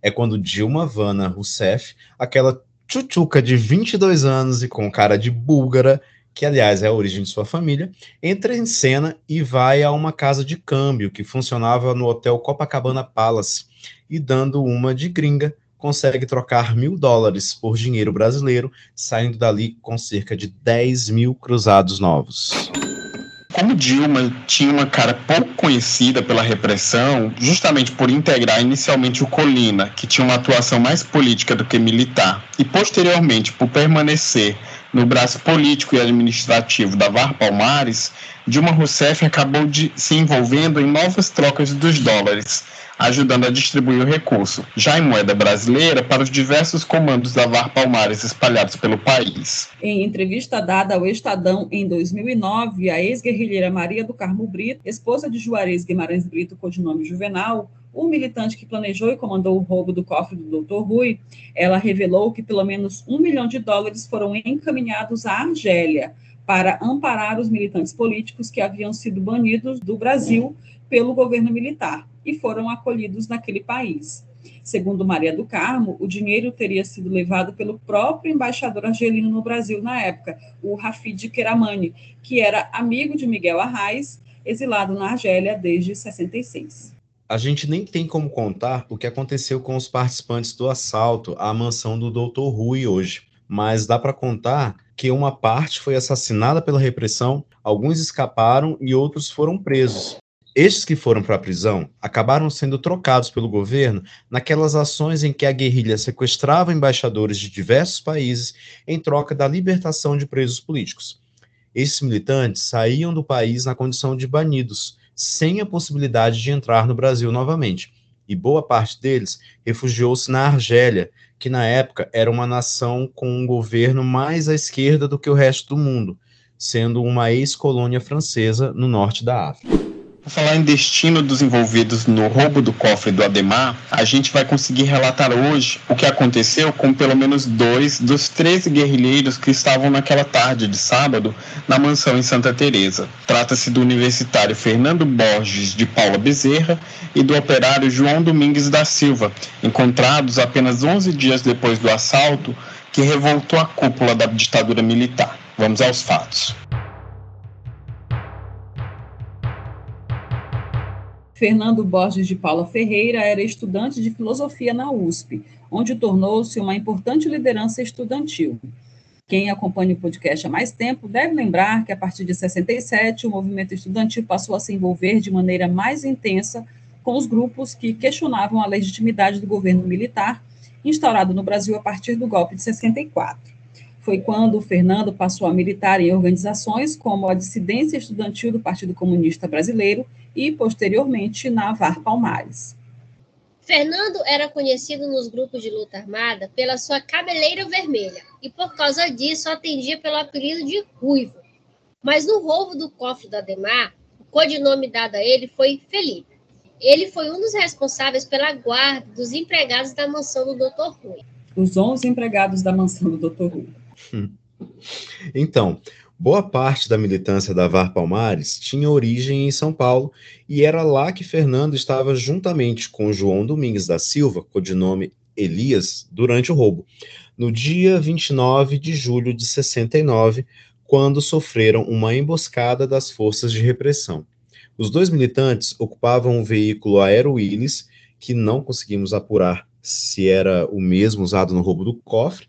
É quando Dilma Vana Rousseff, aquela tchutchuca de 22 anos e com cara de búlgara, que aliás é a origem de sua família, entra em cena e vai a uma casa de câmbio que funcionava no hotel Copacabana Palace e, dando uma de gringa, consegue trocar mil dólares por dinheiro brasileiro, saindo dali com cerca de 10 mil cruzados novos. Como Dilma tinha uma cara pouco conhecida pela repressão, justamente por integrar inicialmente o Colina, que tinha uma atuação mais política do que militar, e posteriormente por permanecer no braço político e administrativo da VAR Palmares, Dilma Rousseff acabou se envolvendo em novas trocas dos dólares, ajudando a distribuir o recurso, já em moeda brasileira, para os diversos comandos da VAR Palmares espalhados pelo país. Em entrevista dada ao Estadão em 2009, a ex-guerrilheira Maria do Carmo Brito, esposa de Juarez Guimarães Brito, codinome Juvenal, o militante que planejou e comandou o roubo do cofre do Dr. Rui, ela revelou que pelo menos um milhão de dólares foram encaminhados à Argélia para amparar os militantes políticos que haviam sido banidos do Brasil pelo governo militar e foram acolhidos naquele país. Segundo Maria do Carmo, o dinheiro teria sido levado pelo próprio embaixador argelino no Brasil na época, o Rafid Keramani, que era amigo de Miguel Arraes, exilado na Argélia desde 66 a gente nem tem como contar o que aconteceu com os participantes do assalto à mansão do Dr. Rui hoje, mas dá para contar que uma parte foi assassinada pela repressão, alguns escaparam e outros foram presos. Estes que foram para a prisão acabaram sendo trocados pelo governo naquelas ações em que a guerrilha sequestrava embaixadores de diversos países em troca da libertação de presos políticos. Esses militantes saíam do país na condição de banidos, sem a possibilidade de entrar no Brasil novamente. E boa parte deles refugiou-se na Argélia, que na época era uma nação com um governo mais à esquerda do que o resto do mundo, sendo uma ex-colônia francesa no norte da África. Por falar em destino dos envolvidos no roubo do cofre do Ademar, a gente vai conseguir relatar hoje o que aconteceu com pelo menos dois dos 13 guerrilheiros que estavam naquela tarde de sábado na mansão em Santa Teresa. Trata-se do universitário Fernando Borges de Paula Bezerra e do operário João Domingues da Silva, encontrados apenas 11 dias depois do assalto que revoltou a cúpula da ditadura militar. Vamos aos fatos. Fernando Borges de Paula Ferreira era estudante de filosofia na USP, onde tornou-se uma importante liderança estudantil. Quem acompanha o podcast há mais tempo deve lembrar que, a partir de 67, o movimento estudantil passou a se envolver de maneira mais intensa com os grupos que questionavam a legitimidade do governo militar instaurado no Brasil a partir do golpe de 64. Foi quando o Fernando passou a militar em organizações como a Dissidência Estudantil do Partido Comunista Brasileiro e, posteriormente, na VAR Palmares. Fernando era conhecido nos grupos de luta armada pela sua cabeleira vermelha e, por causa disso, atendia pelo apelido de Ruivo. Mas no roubo do cofre da Ademar, o codinome dado a ele foi Felipe. Ele foi um dos responsáveis pela guarda dos empregados da mansão do Dr. Rui. os 11 empregados da mansão do Dr. Rui. Então, boa parte da militância da VAR Palmares tinha origem em São Paulo e era lá que Fernando estava juntamente com João Domingues da Silva, codinome Elias, durante o roubo, no dia 29 de julho de 69, quando sofreram uma emboscada das forças de repressão. Os dois militantes ocupavam um veículo Aero Willis, que não conseguimos apurar se era o mesmo usado no roubo do cofre,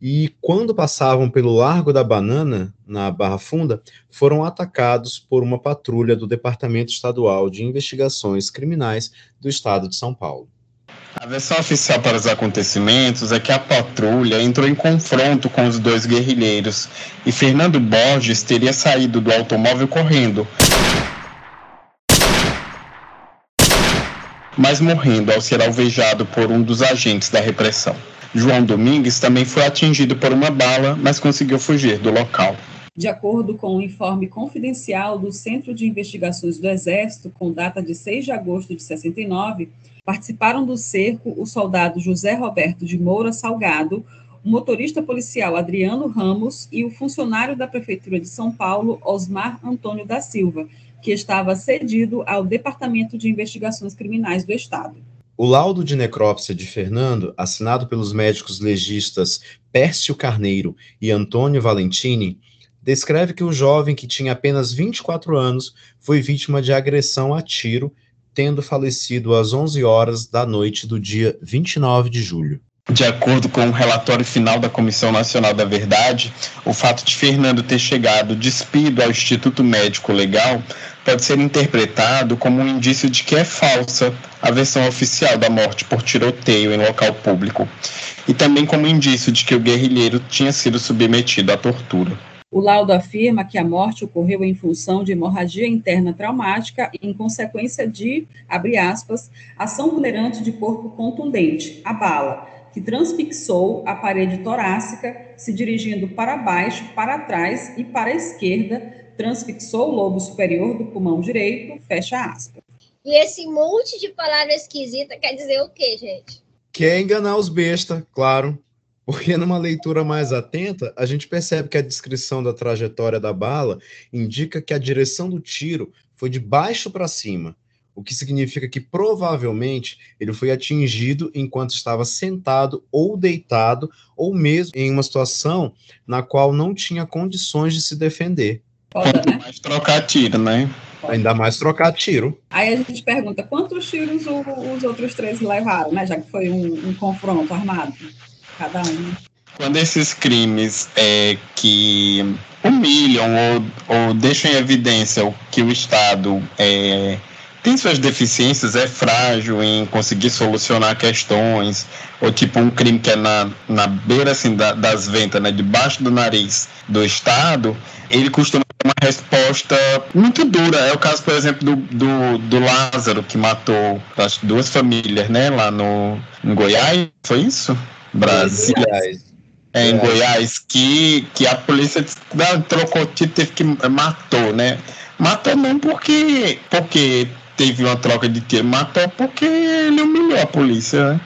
e quando passavam pelo Largo da Banana, na Barra Funda, foram atacados por uma patrulha do Departamento Estadual de Investigações Criminais do Estado de São Paulo. A versão oficial para os acontecimentos é que a patrulha entrou em confronto com os dois guerrilheiros e Fernando Borges teria saído do automóvel correndo, mas morrendo ao ser alvejado por um dos agentes da repressão. João Domingues também foi atingido por uma bala, mas conseguiu fugir do local. De acordo com o um informe confidencial do Centro de Investigações do Exército, com data de 6 de agosto de 69, participaram do cerco o soldado José Roberto de Moura Salgado, o motorista policial Adriano Ramos e o funcionário da Prefeitura de São Paulo, Osmar Antônio da Silva, que estava cedido ao Departamento de Investigações Criminais do Estado. O laudo de necrópsia de Fernando, assinado pelos médicos legistas Pércio Carneiro e Antônio Valentini, descreve que o jovem, que tinha apenas 24 anos, foi vítima de agressão a tiro, tendo falecido às 11 horas da noite do dia 29 de julho. De acordo com o relatório final da Comissão Nacional da Verdade, o fato de Fernando ter chegado despido ao Instituto Médico Legal pode ser interpretado como um indício de que é falsa a versão oficial da morte por tiroteio em local público, e também como indício de que o guerrilheiro tinha sido submetido à tortura. O laudo afirma que a morte ocorreu em função de hemorragia interna traumática em consequência de, abre aspas, ação vulnerante de corpo contundente, a bala, que transfixou a parede torácica, se dirigindo para baixo, para trás e para a esquerda, transfixou o lobo superior do pulmão direito, fecha aspas. E esse monte de palavra esquisita quer dizer o quê, gente? Quer enganar os bestas, claro. Porque numa leitura mais atenta, a gente percebe que a descrição da trajetória da bala indica que a direção do tiro foi de baixo para cima, o que significa que provavelmente ele foi atingido enquanto estava sentado ou deitado, ou mesmo em uma situação na qual não tinha condições de se defender. Foda, né? mais trocar tiro, né? Ainda mais trocar tiro. Aí a gente pergunta quantos tiros o, os outros três levaram, né? Já que foi um, um confronto armado, cada um. Quando esses crimes é, que humilham ou, ou deixam em evidência o que o Estado é, tem suas deficiências, é frágil em conseguir solucionar questões, ou tipo um crime que é na, na beira assim, da, das ventas, né, debaixo do nariz do Estado, ele costuma ter uma resposta muito dura. É o caso, por exemplo, do, do, do Lázaro, que matou acho, duas famílias né, lá no, em Goiás, foi isso? Brasil. É, em Goiás, que, que a polícia não, trocou tiro, teve que matou, né? Matou não porque, porque teve uma troca de tiro, matou porque ele humilhou a polícia, né?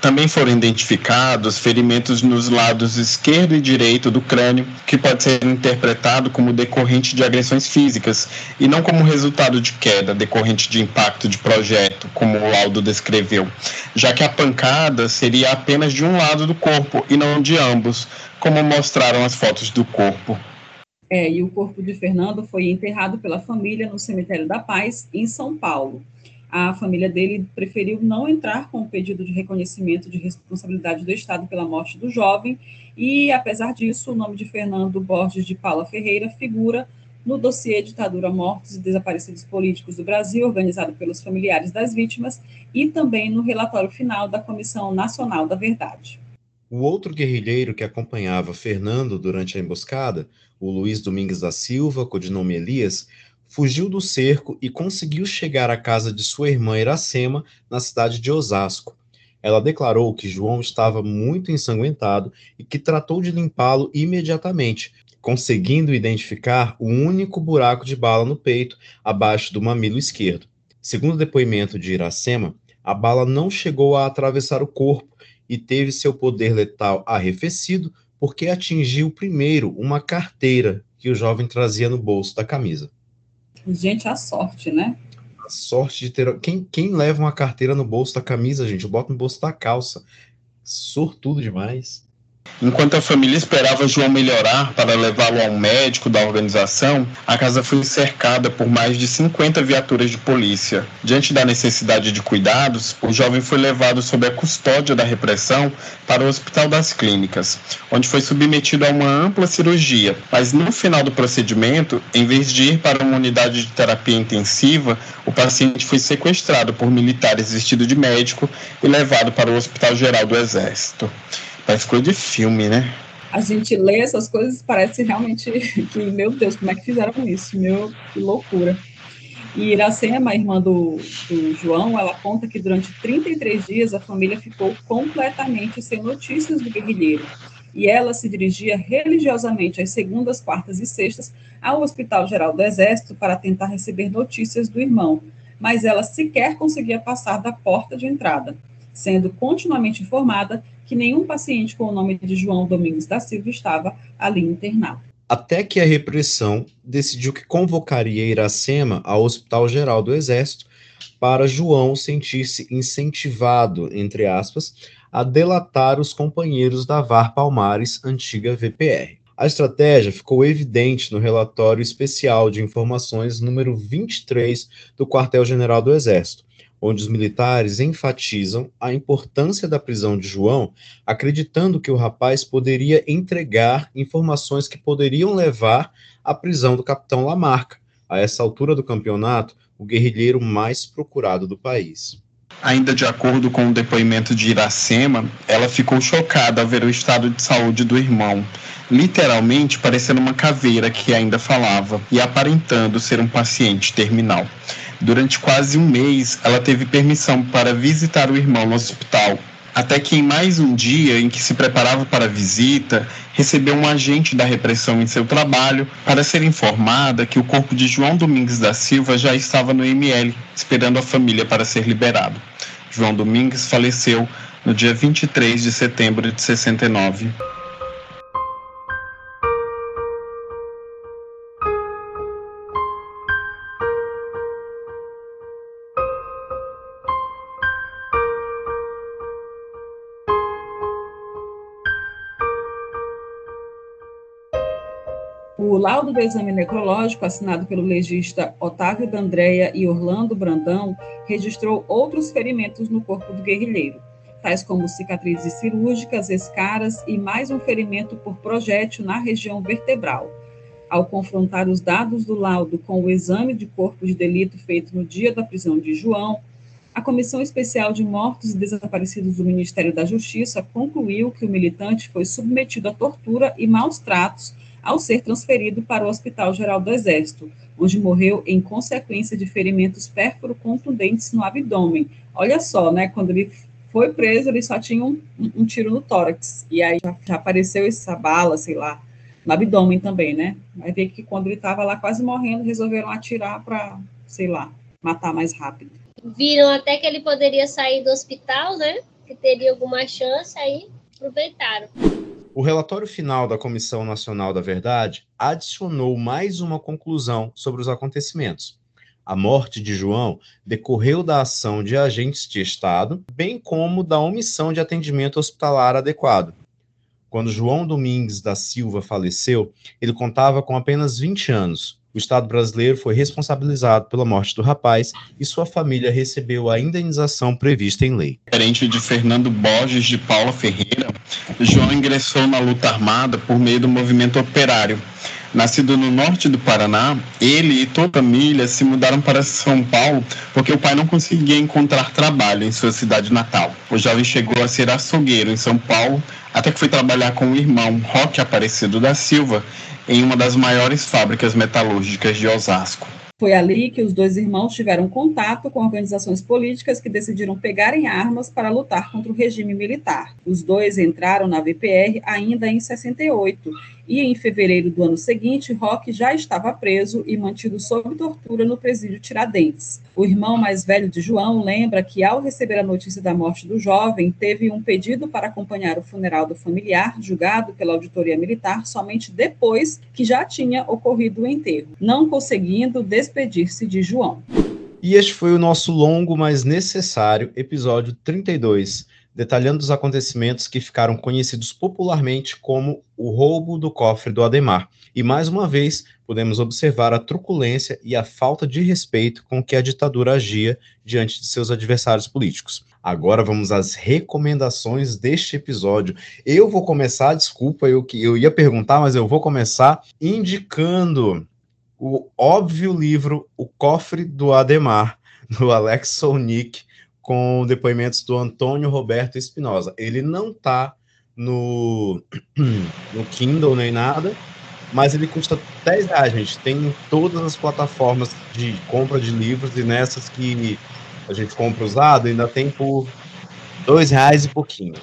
Também foram identificados ferimentos nos lados esquerdo e direito do crânio, que pode ser interpretado como decorrente de agressões físicas e não como resultado de queda decorrente de impacto de projeto, como o laudo descreveu, já que a pancada seria apenas de um lado do corpo e não de ambos, como mostraram as fotos do corpo. É, e o corpo de Fernando foi enterrado pela família no Cemitério da Paz, em São Paulo. A família dele preferiu não entrar com o pedido de reconhecimento de responsabilidade do Estado pela morte do jovem, e, apesar disso, o nome de Fernando Borges de Paula Ferreira figura no dossiê Ditadura Mortos e Desaparecidos Políticos do Brasil, organizado pelos familiares das vítimas, e também no relatório final da Comissão Nacional da Verdade. O outro guerrilheiro que acompanhava Fernando durante a emboscada o Luiz Domingues da Silva, codinome Elias, fugiu do cerco e conseguiu chegar à casa de sua irmã Iracema, na cidade de Osasco. Ela declarou que João estava muito ensanguentado e que tratou de limpá-lo imediatamente, conseguindo identificar o único buraco de bala no peito, abaixo do mamilo esquerdo. Segundo o depoimento de Iracema, a bala não chegou a atravessar o corpo e teve seu poder letal arrefecido porque atingiu primeiro uma carteira que o jovem trazia no bolso da camisa. Gente, a sorte, né? A sorte de ter. Quem, quem leva uma carteira no bolso da camisa, gente? Eu boto no bolso da calça. Sortudo demais. Enquanto a família esperava João melhorar para levá-lo ao médico da organização, a casa foi cercada por mais de 50 viaturas de polícia. Diante da necessidade de cuidados, o jovem foi levado sob a custódia da repressão para o Hospital das Clínicas, onde foi submetido a uma ampla cirurgia. Mas no final do procedimento, em vez de ir para uma unidade de terapia intensiva, o paciente foi sequestrado por militares vestidos de médico e levado para o Hospital Geral do Exército. Parece coisa de filme, né? A gente lê essas coisas parece realmente que, meu Deus, como é que fizeram isso? Meu, que loucura. E Iracema, irmã do, do, João, ela conta que durante 33 dias a família ficou completamente sem notícias do guerrilheiro. E ela se dirigia religiosamente às segundas, quartas e sextas ao Hospital Geral do Exército para tentar receber notícias do irmão, mas ela sequer conseguia passar da porta de entrada, sendo continuamente informada que nenhum paciente com o nome de João Domingos da Silva estava ali internado. Até que a repressão decidiu que convocaria Iracema ao Hospital Geral do Exército para João sentir-se incentivado, entre aspas, a delatar os companheiros da VAR Palmares, antiga VPR. A estratégia ficou evidente no relatório especial de informações número 23 do Quartel-General do Exército, onde os militares enfatizam a importância da prisão de João, acreditando que o rapaz poderia entregar informações que poderiam levar à prisão do capitão Lamarca, a essa altura do campeonato, o guerrilheiro mais procurado do país. Ainda de acordo com o depoimento de Iracema, ela ficou chocada ao ver o estado de saúde do irmão, literalmente parecendo uma caveira que ainda falava e aparentando ser um paciente terminal. Durante quase um mês, ela teve permissão para visitar o irmão no hospital. Até que em mais um dia em que se preparava para a visita, recebeu um agente da repressão em seu trabalho para ser informada que o corpo de João Domingues da Silva já estava no ML, esperando a família para ser liberado. João Domingues faleceu no dia 23 de setembro de 69. Laudo do exame necrológico, assinado pelo legista Otávio D'Andrea e Orlando Brandão, registrou outros ferimentos no corpo do guerrilheiro, tais como cicatrizes cirúrgicas, escaras e mais um ferimento por projétil na região vertebral. Ao confrontar os dados do laudo com o exame de corpo de delito feito no dia da prisão de João, a Comissão Especial de Mortos e Desaparecidos do Ministério da Justiça concluiu que o militante foi submetido a tortura e maus tratos ao ser transferido para o Hospital Geral do Exército, onde morreu em consequência de ferimentos pérfuro-contundentes no abdômen. Olha só, né, quando ele foi preso, ele só tinha um, um tiro no tórax, e aí já, já, apareceu essa bala, sei lá, no abdômen também, né? Vai ver que quando ele estava lá quase morrendo, resolveram atirar para, sei lá, matar mais rápido. Viram até que ele poderia sair do hospital, né? Que teria alguma chance, aí aproveitaram. O relatório final da Comissão Nacional da Verdade adicionou mais uma conclusão sobre os acontecimentos. A morte de João decorreu da ação de agentes de Estado, bem como da omissão de atendimento hospitalar adequado. Quando João Domingues da Silva faleceu, ele contava com apenas 20 anos. O Estado brasileiro foi responsabilizado pela morte do rapaz e sua família recebeu a indenização prevista em lei. Diferente de Fernando Borges de Paula Ferreira, João ingressou na luta armada por meio do movimento operário. Nascido no norte do Paraná, ele e toda a família se mudaram para São Paulo porque o pai não conseguia encontrar trabalho em sua cidade natal. O jovem chegou a ser açougueiro em São Paulo, até que foi trabalhar com o irmão Roque Aparecido da Silva em uma das maiores fábricas metalúrgicas de Osasco. Foi ali que os dois irmãos tiveram contato com organizações políticas que decidiram pegar em armas para lutar contra o regime militar. Os dois entraram na VPR ainda em 68 E em fevereiro do ano seguinte, Roque já estava preso e mantido sob tortura no presídio Tiradentes. O irmão mais velho de João lembra que, ao receber a notícia da morte do jovem, teve um pedido para acompanhar o funeral do familiar, julgado pela auditoria militar, somente depois que já tinha ocorrido o enterro, não conseguindo despedir-se de João. E este foi o nosso longo, mas necessário episódio 32 detalhando os acontecimentos que ficaram conhecidos popularmente como o roubo do cofre do Ademar. E mais uma vez, podemos observar a truculência e a falta de respeito com que a ditadura agia diante de seus adversários políticos. Agora vamos às recomendações deste episódio. Eu vou começar, desculpa, eu que eu ia perguntar, mas eu vou começar indicando o óbvio livro O Cofre do Ademar, do Alex Solnick, com depoimentos do Antônio Roberto Espinosa. Ele não está no, [CLEARS THROAT] no Kindle nem nada, mas ele custa 10 reais, gente. Tem em todas as plataformas de compra de livros e nessas que a gente compra usado, ainda tem por dois reais e pouquinho.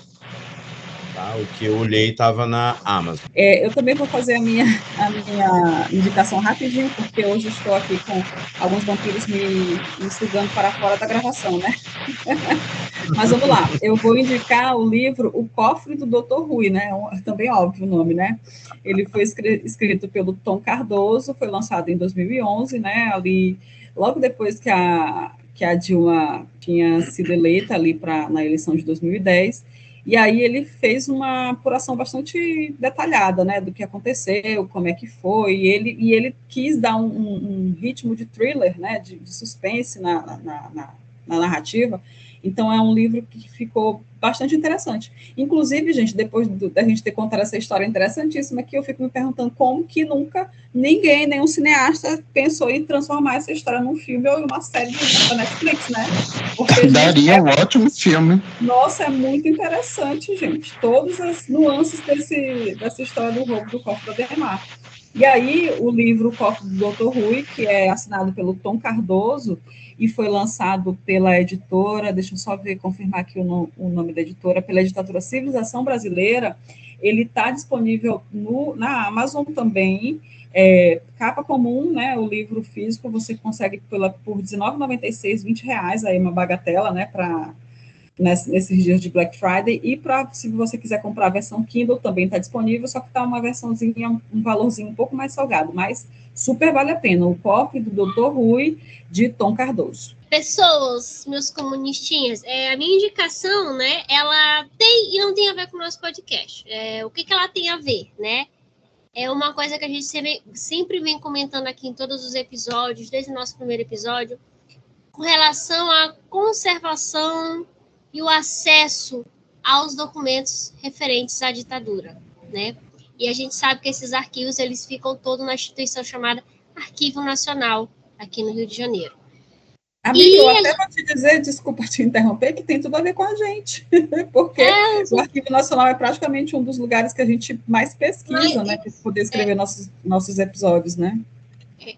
Tá? O que eu olhei estava na Amazon. É, eu também vou fazer a minha, a minha indicação rapidinho, porque hoje estou aqui com alguns vampiros me, me para fora da gravação, né? [LAUGHS] Mas vamos lá, eu vou indicar o livro O Cofre do Dr. Rui, né? É também óbvio o nome, né? Ele foi escrito pelo Tom Cardoso, foi lançado em 2011, né? Ali, logo depois que a, que a Dilma tinha sido eleita ali pra, na eleição de 2010. E aí ele fez uma apuração bastante detalhada, né, do que aconteceu, como é que foi, e ele, e ele quis dar um, um ritmo de thriller, né, de, de suspense na, na, na, na narrativa, então é um livro que ficou bastante interessante. Inclusive, gente, depois do, da gente ter contado essa história interessantíssima, que eu fico me perguntando como que nunca ninguém, nenhum cineasta, pensou em transformar essa história num filme ou em uma série da Netflix, né? Porque, Daria gente, um é, ótimo filme. Nossa, é muito interessante, gente. Todas as nuances desse, dessa história do roubo do corpo da Demar. E aí, o livro Copo do Dr. Rui, que é assinado pelo Tom Cardoso e foi lançado pela editora, deixa eu só ver, confirmar aqui o, no, o nome da editora, pela editora Civilização Brasileira, ele está disponível no, na Amazon também, é, capa comum, né, o livro físico você consegue pela, por R$19,96, 20 reais, aí uma bagatela, né, para nesses dias de Black Friday, e para se você quiser comprar a versão Kindle, também está disponível, só que está uma versãozinha, um valorzinho um pouco mais salgado, mas super vale a pena. O cofre do Dr. Rui, de Tom Cardoso. Pessoas, meus comunistinhas, é, a minha indicação, né, ela tem e não tem a ver com o nosso podcast. É, o que, que ela tem a ver, né? É uma coisa que a gente sempre, sempre vem comentando aqui em todos os episódios, desde o nosso primeiro episódio, com relação à conservação e o acesso aos documentos referentes à ditadura, né? E a gente sabe que esses arquivos eles ficam todos na instituição chamada Arquivo Nacional aqui no Rio de Janeiro. Amigo, eu até vou te dizer, desculpa te interromper, que tem tudo a ver com a gente, [LAUGHS] porque é, o Arquivo Nacional é praticamente um dos lugares que a gente mais pesquisa, mas, né, para poder escrever é, nossos, nossos episódios, né?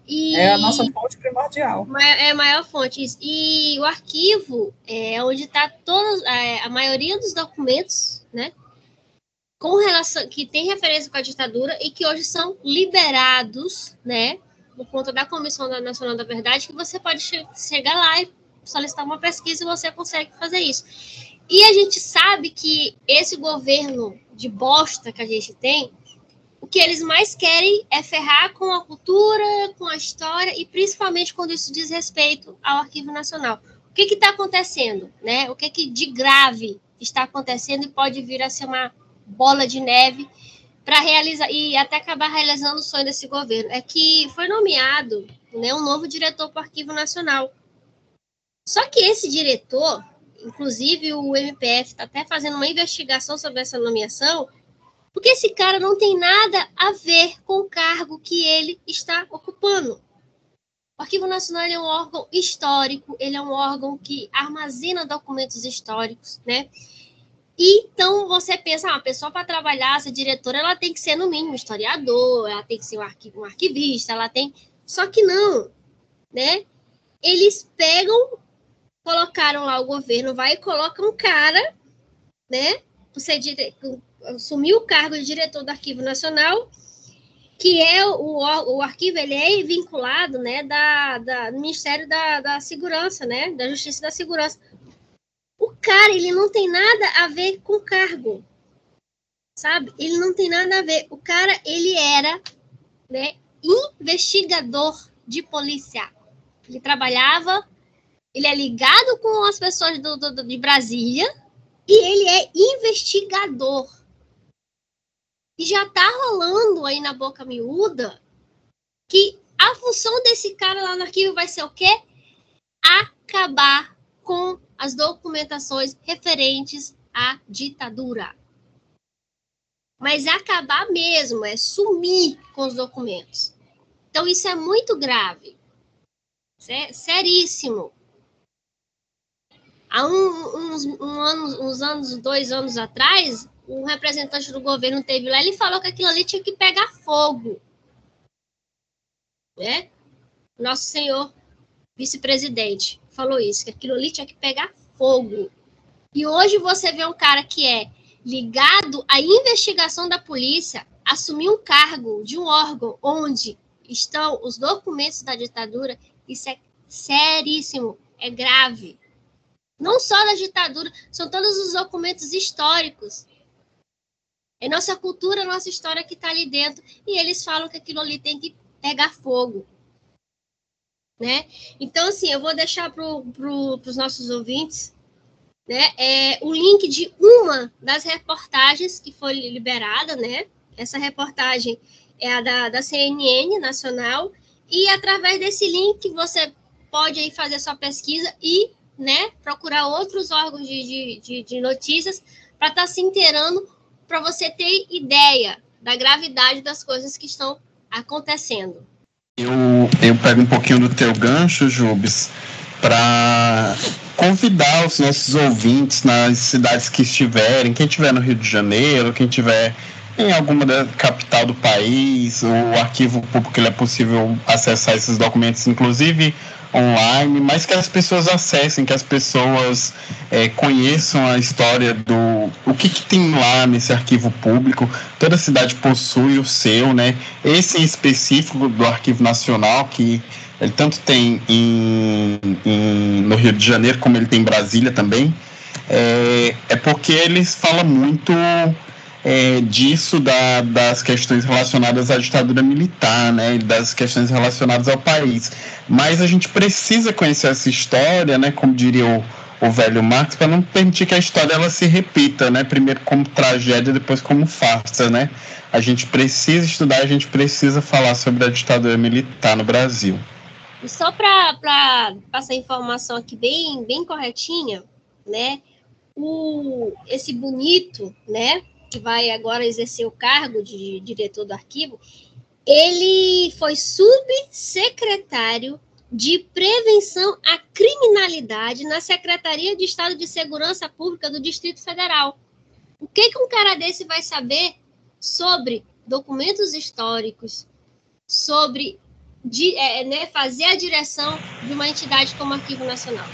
E, é a nossa fonte primordial. É a maior fonte. E o arquivo é onde está todos, é, a maioria dos documentos, né? Com relação, que tem referência com a ditadura e que hoje são liberados, né? Por conta da Comissão Nacional da Verdade, que você pode che chegar lá e solicitar uma pesquisa e você consegue fazer isso. E a gente sabe que esse governo de bosta que a gente tem, o que eles mais querem é ferrar com a cultura, com a história e principalmente quando isso diz respeito ao Arquivo Nacional. O que está acontecendo, né? O que, que de grave está acontecendo e pode vir a ser uma bola de neve para realizar e até acabar realizando o sonho desse governo? É que foi nomeado, né, um novo diretor para o Arquivo Nacional. Só que esse diretor, inclusive o MPF está até fazendo uma investigação sobre essa nomeação porque esse cara não tem nada a ver com o cargo que ele está ocupando. O Arquivo Nacional é um órgão histórico, ele é um órgão que armazena documentos históricos, né? Então você pensa, ah, uma pessoa para trabalhar, ser diretora, ela tem que ser no mínimo historiador, ela tem que ser um, arquivo, um arquivista, ela tem. Só que não, né? Eles pegam, colocaram lá o governo, vai e coloca um cara, né? Você assumiu o cargo de diretor do Arquivo Nacional que é o, o arquivo, ele é vinculado, né, da, da, do Ministério da, da Segurança, né, da Justiça e da Segurança. O cara, ele não tem nada a ver com cargo, sabe? Ele não tem nada a ver. O cara, ele era, né, investigador de polícia. Ele trabalhava, ele é ligado com as pessoas do, do, de Brasília e ele é investigador. E já tá rolando aí na boca miúda que a função desse cara lá no arquivo vai ser o quê? Acabar com as documentações referentes à ditadura. Mas acabar mesmo, é sumir com os documentos. Então, isso é muito grave. É seríssimo. Há um, uns, um ano, uns anos, dois anos atrás, um representante do governo teve lá, ele falou que aquilo ali tinha que pegar fogo. Né? Nosso senhor vice-presidente falou isso, que aquilo ali tinha que pegar fogo. E hoje você vê um cara que é ligado à investigação da polícia assumir um cargo de um órgão onde estão os documentos da ditadura, isso é seríssimo, é grave. Não só da ditadura, são todos os documentos históricos. É nossa cultura, nossa história que está ali dentro. E eles falam que aquilo ali tem que pegar fogo. Né? Então, assim, eu vou deixar para pro, os nossos ouvintes né, é, o link de uma das reportagens que foi liberada, né? Essa reportagem é a da, da CNN Nacional, e através desse link você pode aí fazer sua pesquisa e né, procurar outros órgãos de, de, de, de notícias para estar tá se inteirando, para você ter ideia da gravidade das coisas que estão acontecendo. Eu, eu pego um pouquinho do teu gancho, Jubes, para convidar os nossos ouvintes nas cidades que estiverem, quem estiver no Rio de Janeiro, quem estiver em alguma da capital do país, o arquivo público ele é possível acessar esses documentos, inclusive online, mas que as pessoas acessem, que as pessoas é, conheçam a história do o que, que, tem lá nesse arquivo público. Toda cidade possui o seu, né? Esse em específico do Arquivo Nacional, que ele tanto tem em, em no Rio de Janeiro como ele tem em Brasília também, é, é porque eles falam muito é, disso, da, das questões relacionadas à ditadura militar, né, das questões relacionadas ao país. Mas a gente precisa conhecer essa história, né, como diria o, o velho Marx, para não permitir que a história ela se repita, né, primeiro como tragédia, depois como farsa, né. A gente precisa estudar, a gente precisa falar sobre a ditadura militar no Brasil. E só para passar informação aqui bem, bem corretinha, né, o, esse bonito, né, que vai agora exercer o cargo de diretor do arquivo, ele foi subsecretário de Prevenção à Criminalidade na Secretaria de Estado de Segurança Pública do Distrito Federal. O que, que um cara desse vai saber sobre documentos históricos, sobre de, é, né, fazer a direção de uma entidade como Arquivo Nacional?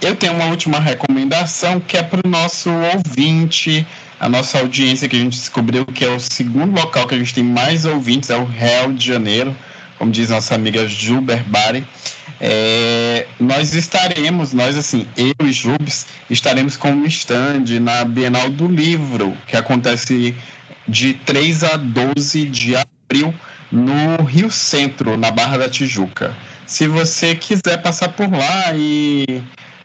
Eu tenho uma última recomendação que é para o nosso ouvinte, a nossa audiência que a gente descobriu que é o segundo local que a gente tem mais ouvintes, é o Rio de Janeiro, como diz nossa amiga Ju Berbari. É, nós estaremos, nós assim, eu e Jubes, estaremos com um stand na Bienal do Livro, que acontece de 3 a 12 de abril no Rio Centro, na Barra da Tijuca. Se você quiser passar por lá e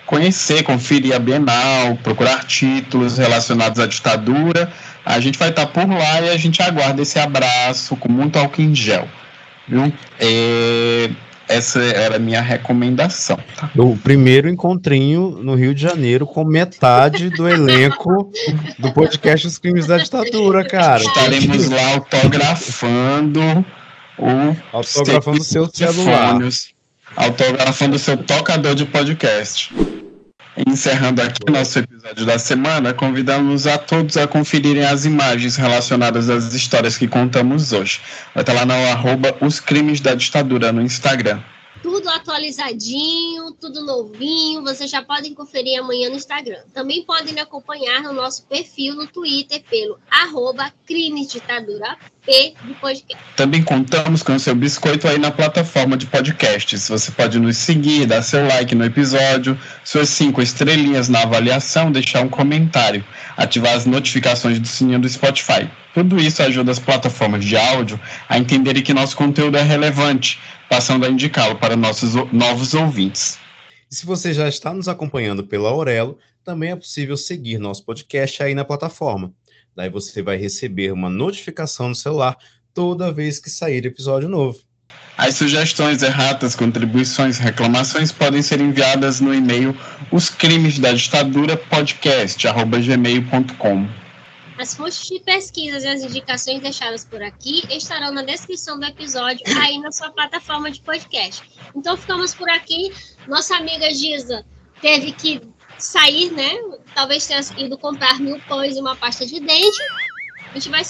conhecer, conferir a Bienal, procurar títulos relacionados à ditadura. A gente vai estar por lá e a gente aguarda esse abraço com muito álcool em gel. Viu? É, essa era a minha recomendação. Tá? O primeiro encontrinho no Rio de Janeiro com metade do [LAUGHS] elenco do podcast Os Crimes da Ditadura, cara. Estaremos lá autografando o autografando seu celular. Autografando o seu tocador de podcast. Encerrando aqui nosso episódio da semana, convidamos a todos a conferirem as imagens relacionadas às histórias que contamos hoje. Vai estar lá no arroba Os Crimes da Ditadura no Instagram. tudo atualizadinho, tudo novinho. Vocês já podem conferir amanhã no Instagram. Também podem me acompanhar no nosso perfil no Twitter pelo arroba Crimes Ditadura De podcast. Também contamos com o seu biscoito aí na plataforma de podcasts. Você pode nos seguir, dar seu like no episódio, suas cinco estrelinhas na avaliação, deixar um comentário, ativar as notificações do sininho do Spotify. Tudo isso ajuda as plataformas de áudio a entenderem que nosso conteúdo é relevante passando a indicá-lo para nossos novos ouvintes. E se você já está nos acompanhando pela Aurelo, também é possível seguir nosso podcast aí na plataforma. Daí você vai receber uma notificação no celular toda vez que sair episódio novo. As sugestões, erratas, contribuições, reclamações podem ser enviadas no e-mail os crimes da ditadura podcast@gmail.com. As fontes de pesquisas e as indicações deixadas por aqui estarão na descrição do episódio aí na sua plataforma de podcast. Então ficamos por aqui. Nossa amiga Giza teve que sair, né? Talvez tenha ido comprar mil pães e uma pasta de dente. A gente vai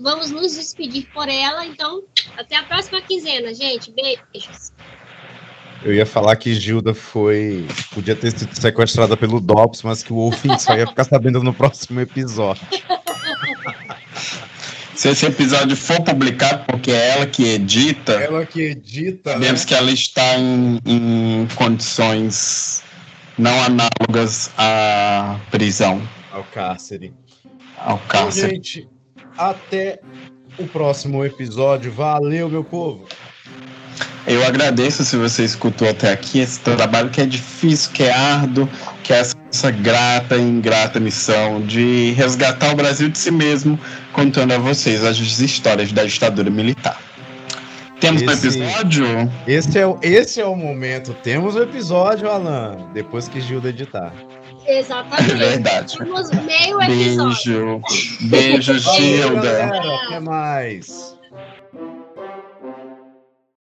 vamos nos despedir por ela. Então, até a próxima quinzena, gente. Beijos. Eu ia falar que Gilda foi. Podia ter sido sequestrada pelo DOPS, mas que o ouvinte só ia ficar sabendo no próximo episódio. [LAUGHS] Se esse episódio for publicado, porque é ela que edita. Ela que edita. Sabemos né? que ela está em, em condições não análogas à prisão. Ao cárcere. Ao cárcere. Então, gente, até o próximo episódio. Valeu, meu povo. Eu agradeço se você escutou até aqui esse trabalho que é difícil, que é árduo, que é essa, essa grata e ingrata missão de resgatar o Brasil de si mesmo, contando a vocês as histórias da ditadura militar. Temos esse, um episódio? Esse é, esse é o momento. Temos o um episódio, Alan, depois que Gilda editar. Exatamente. É verdade. Temos meio episódio. Beijo. [LAUGHS] Beijo, Gilda. Até mais.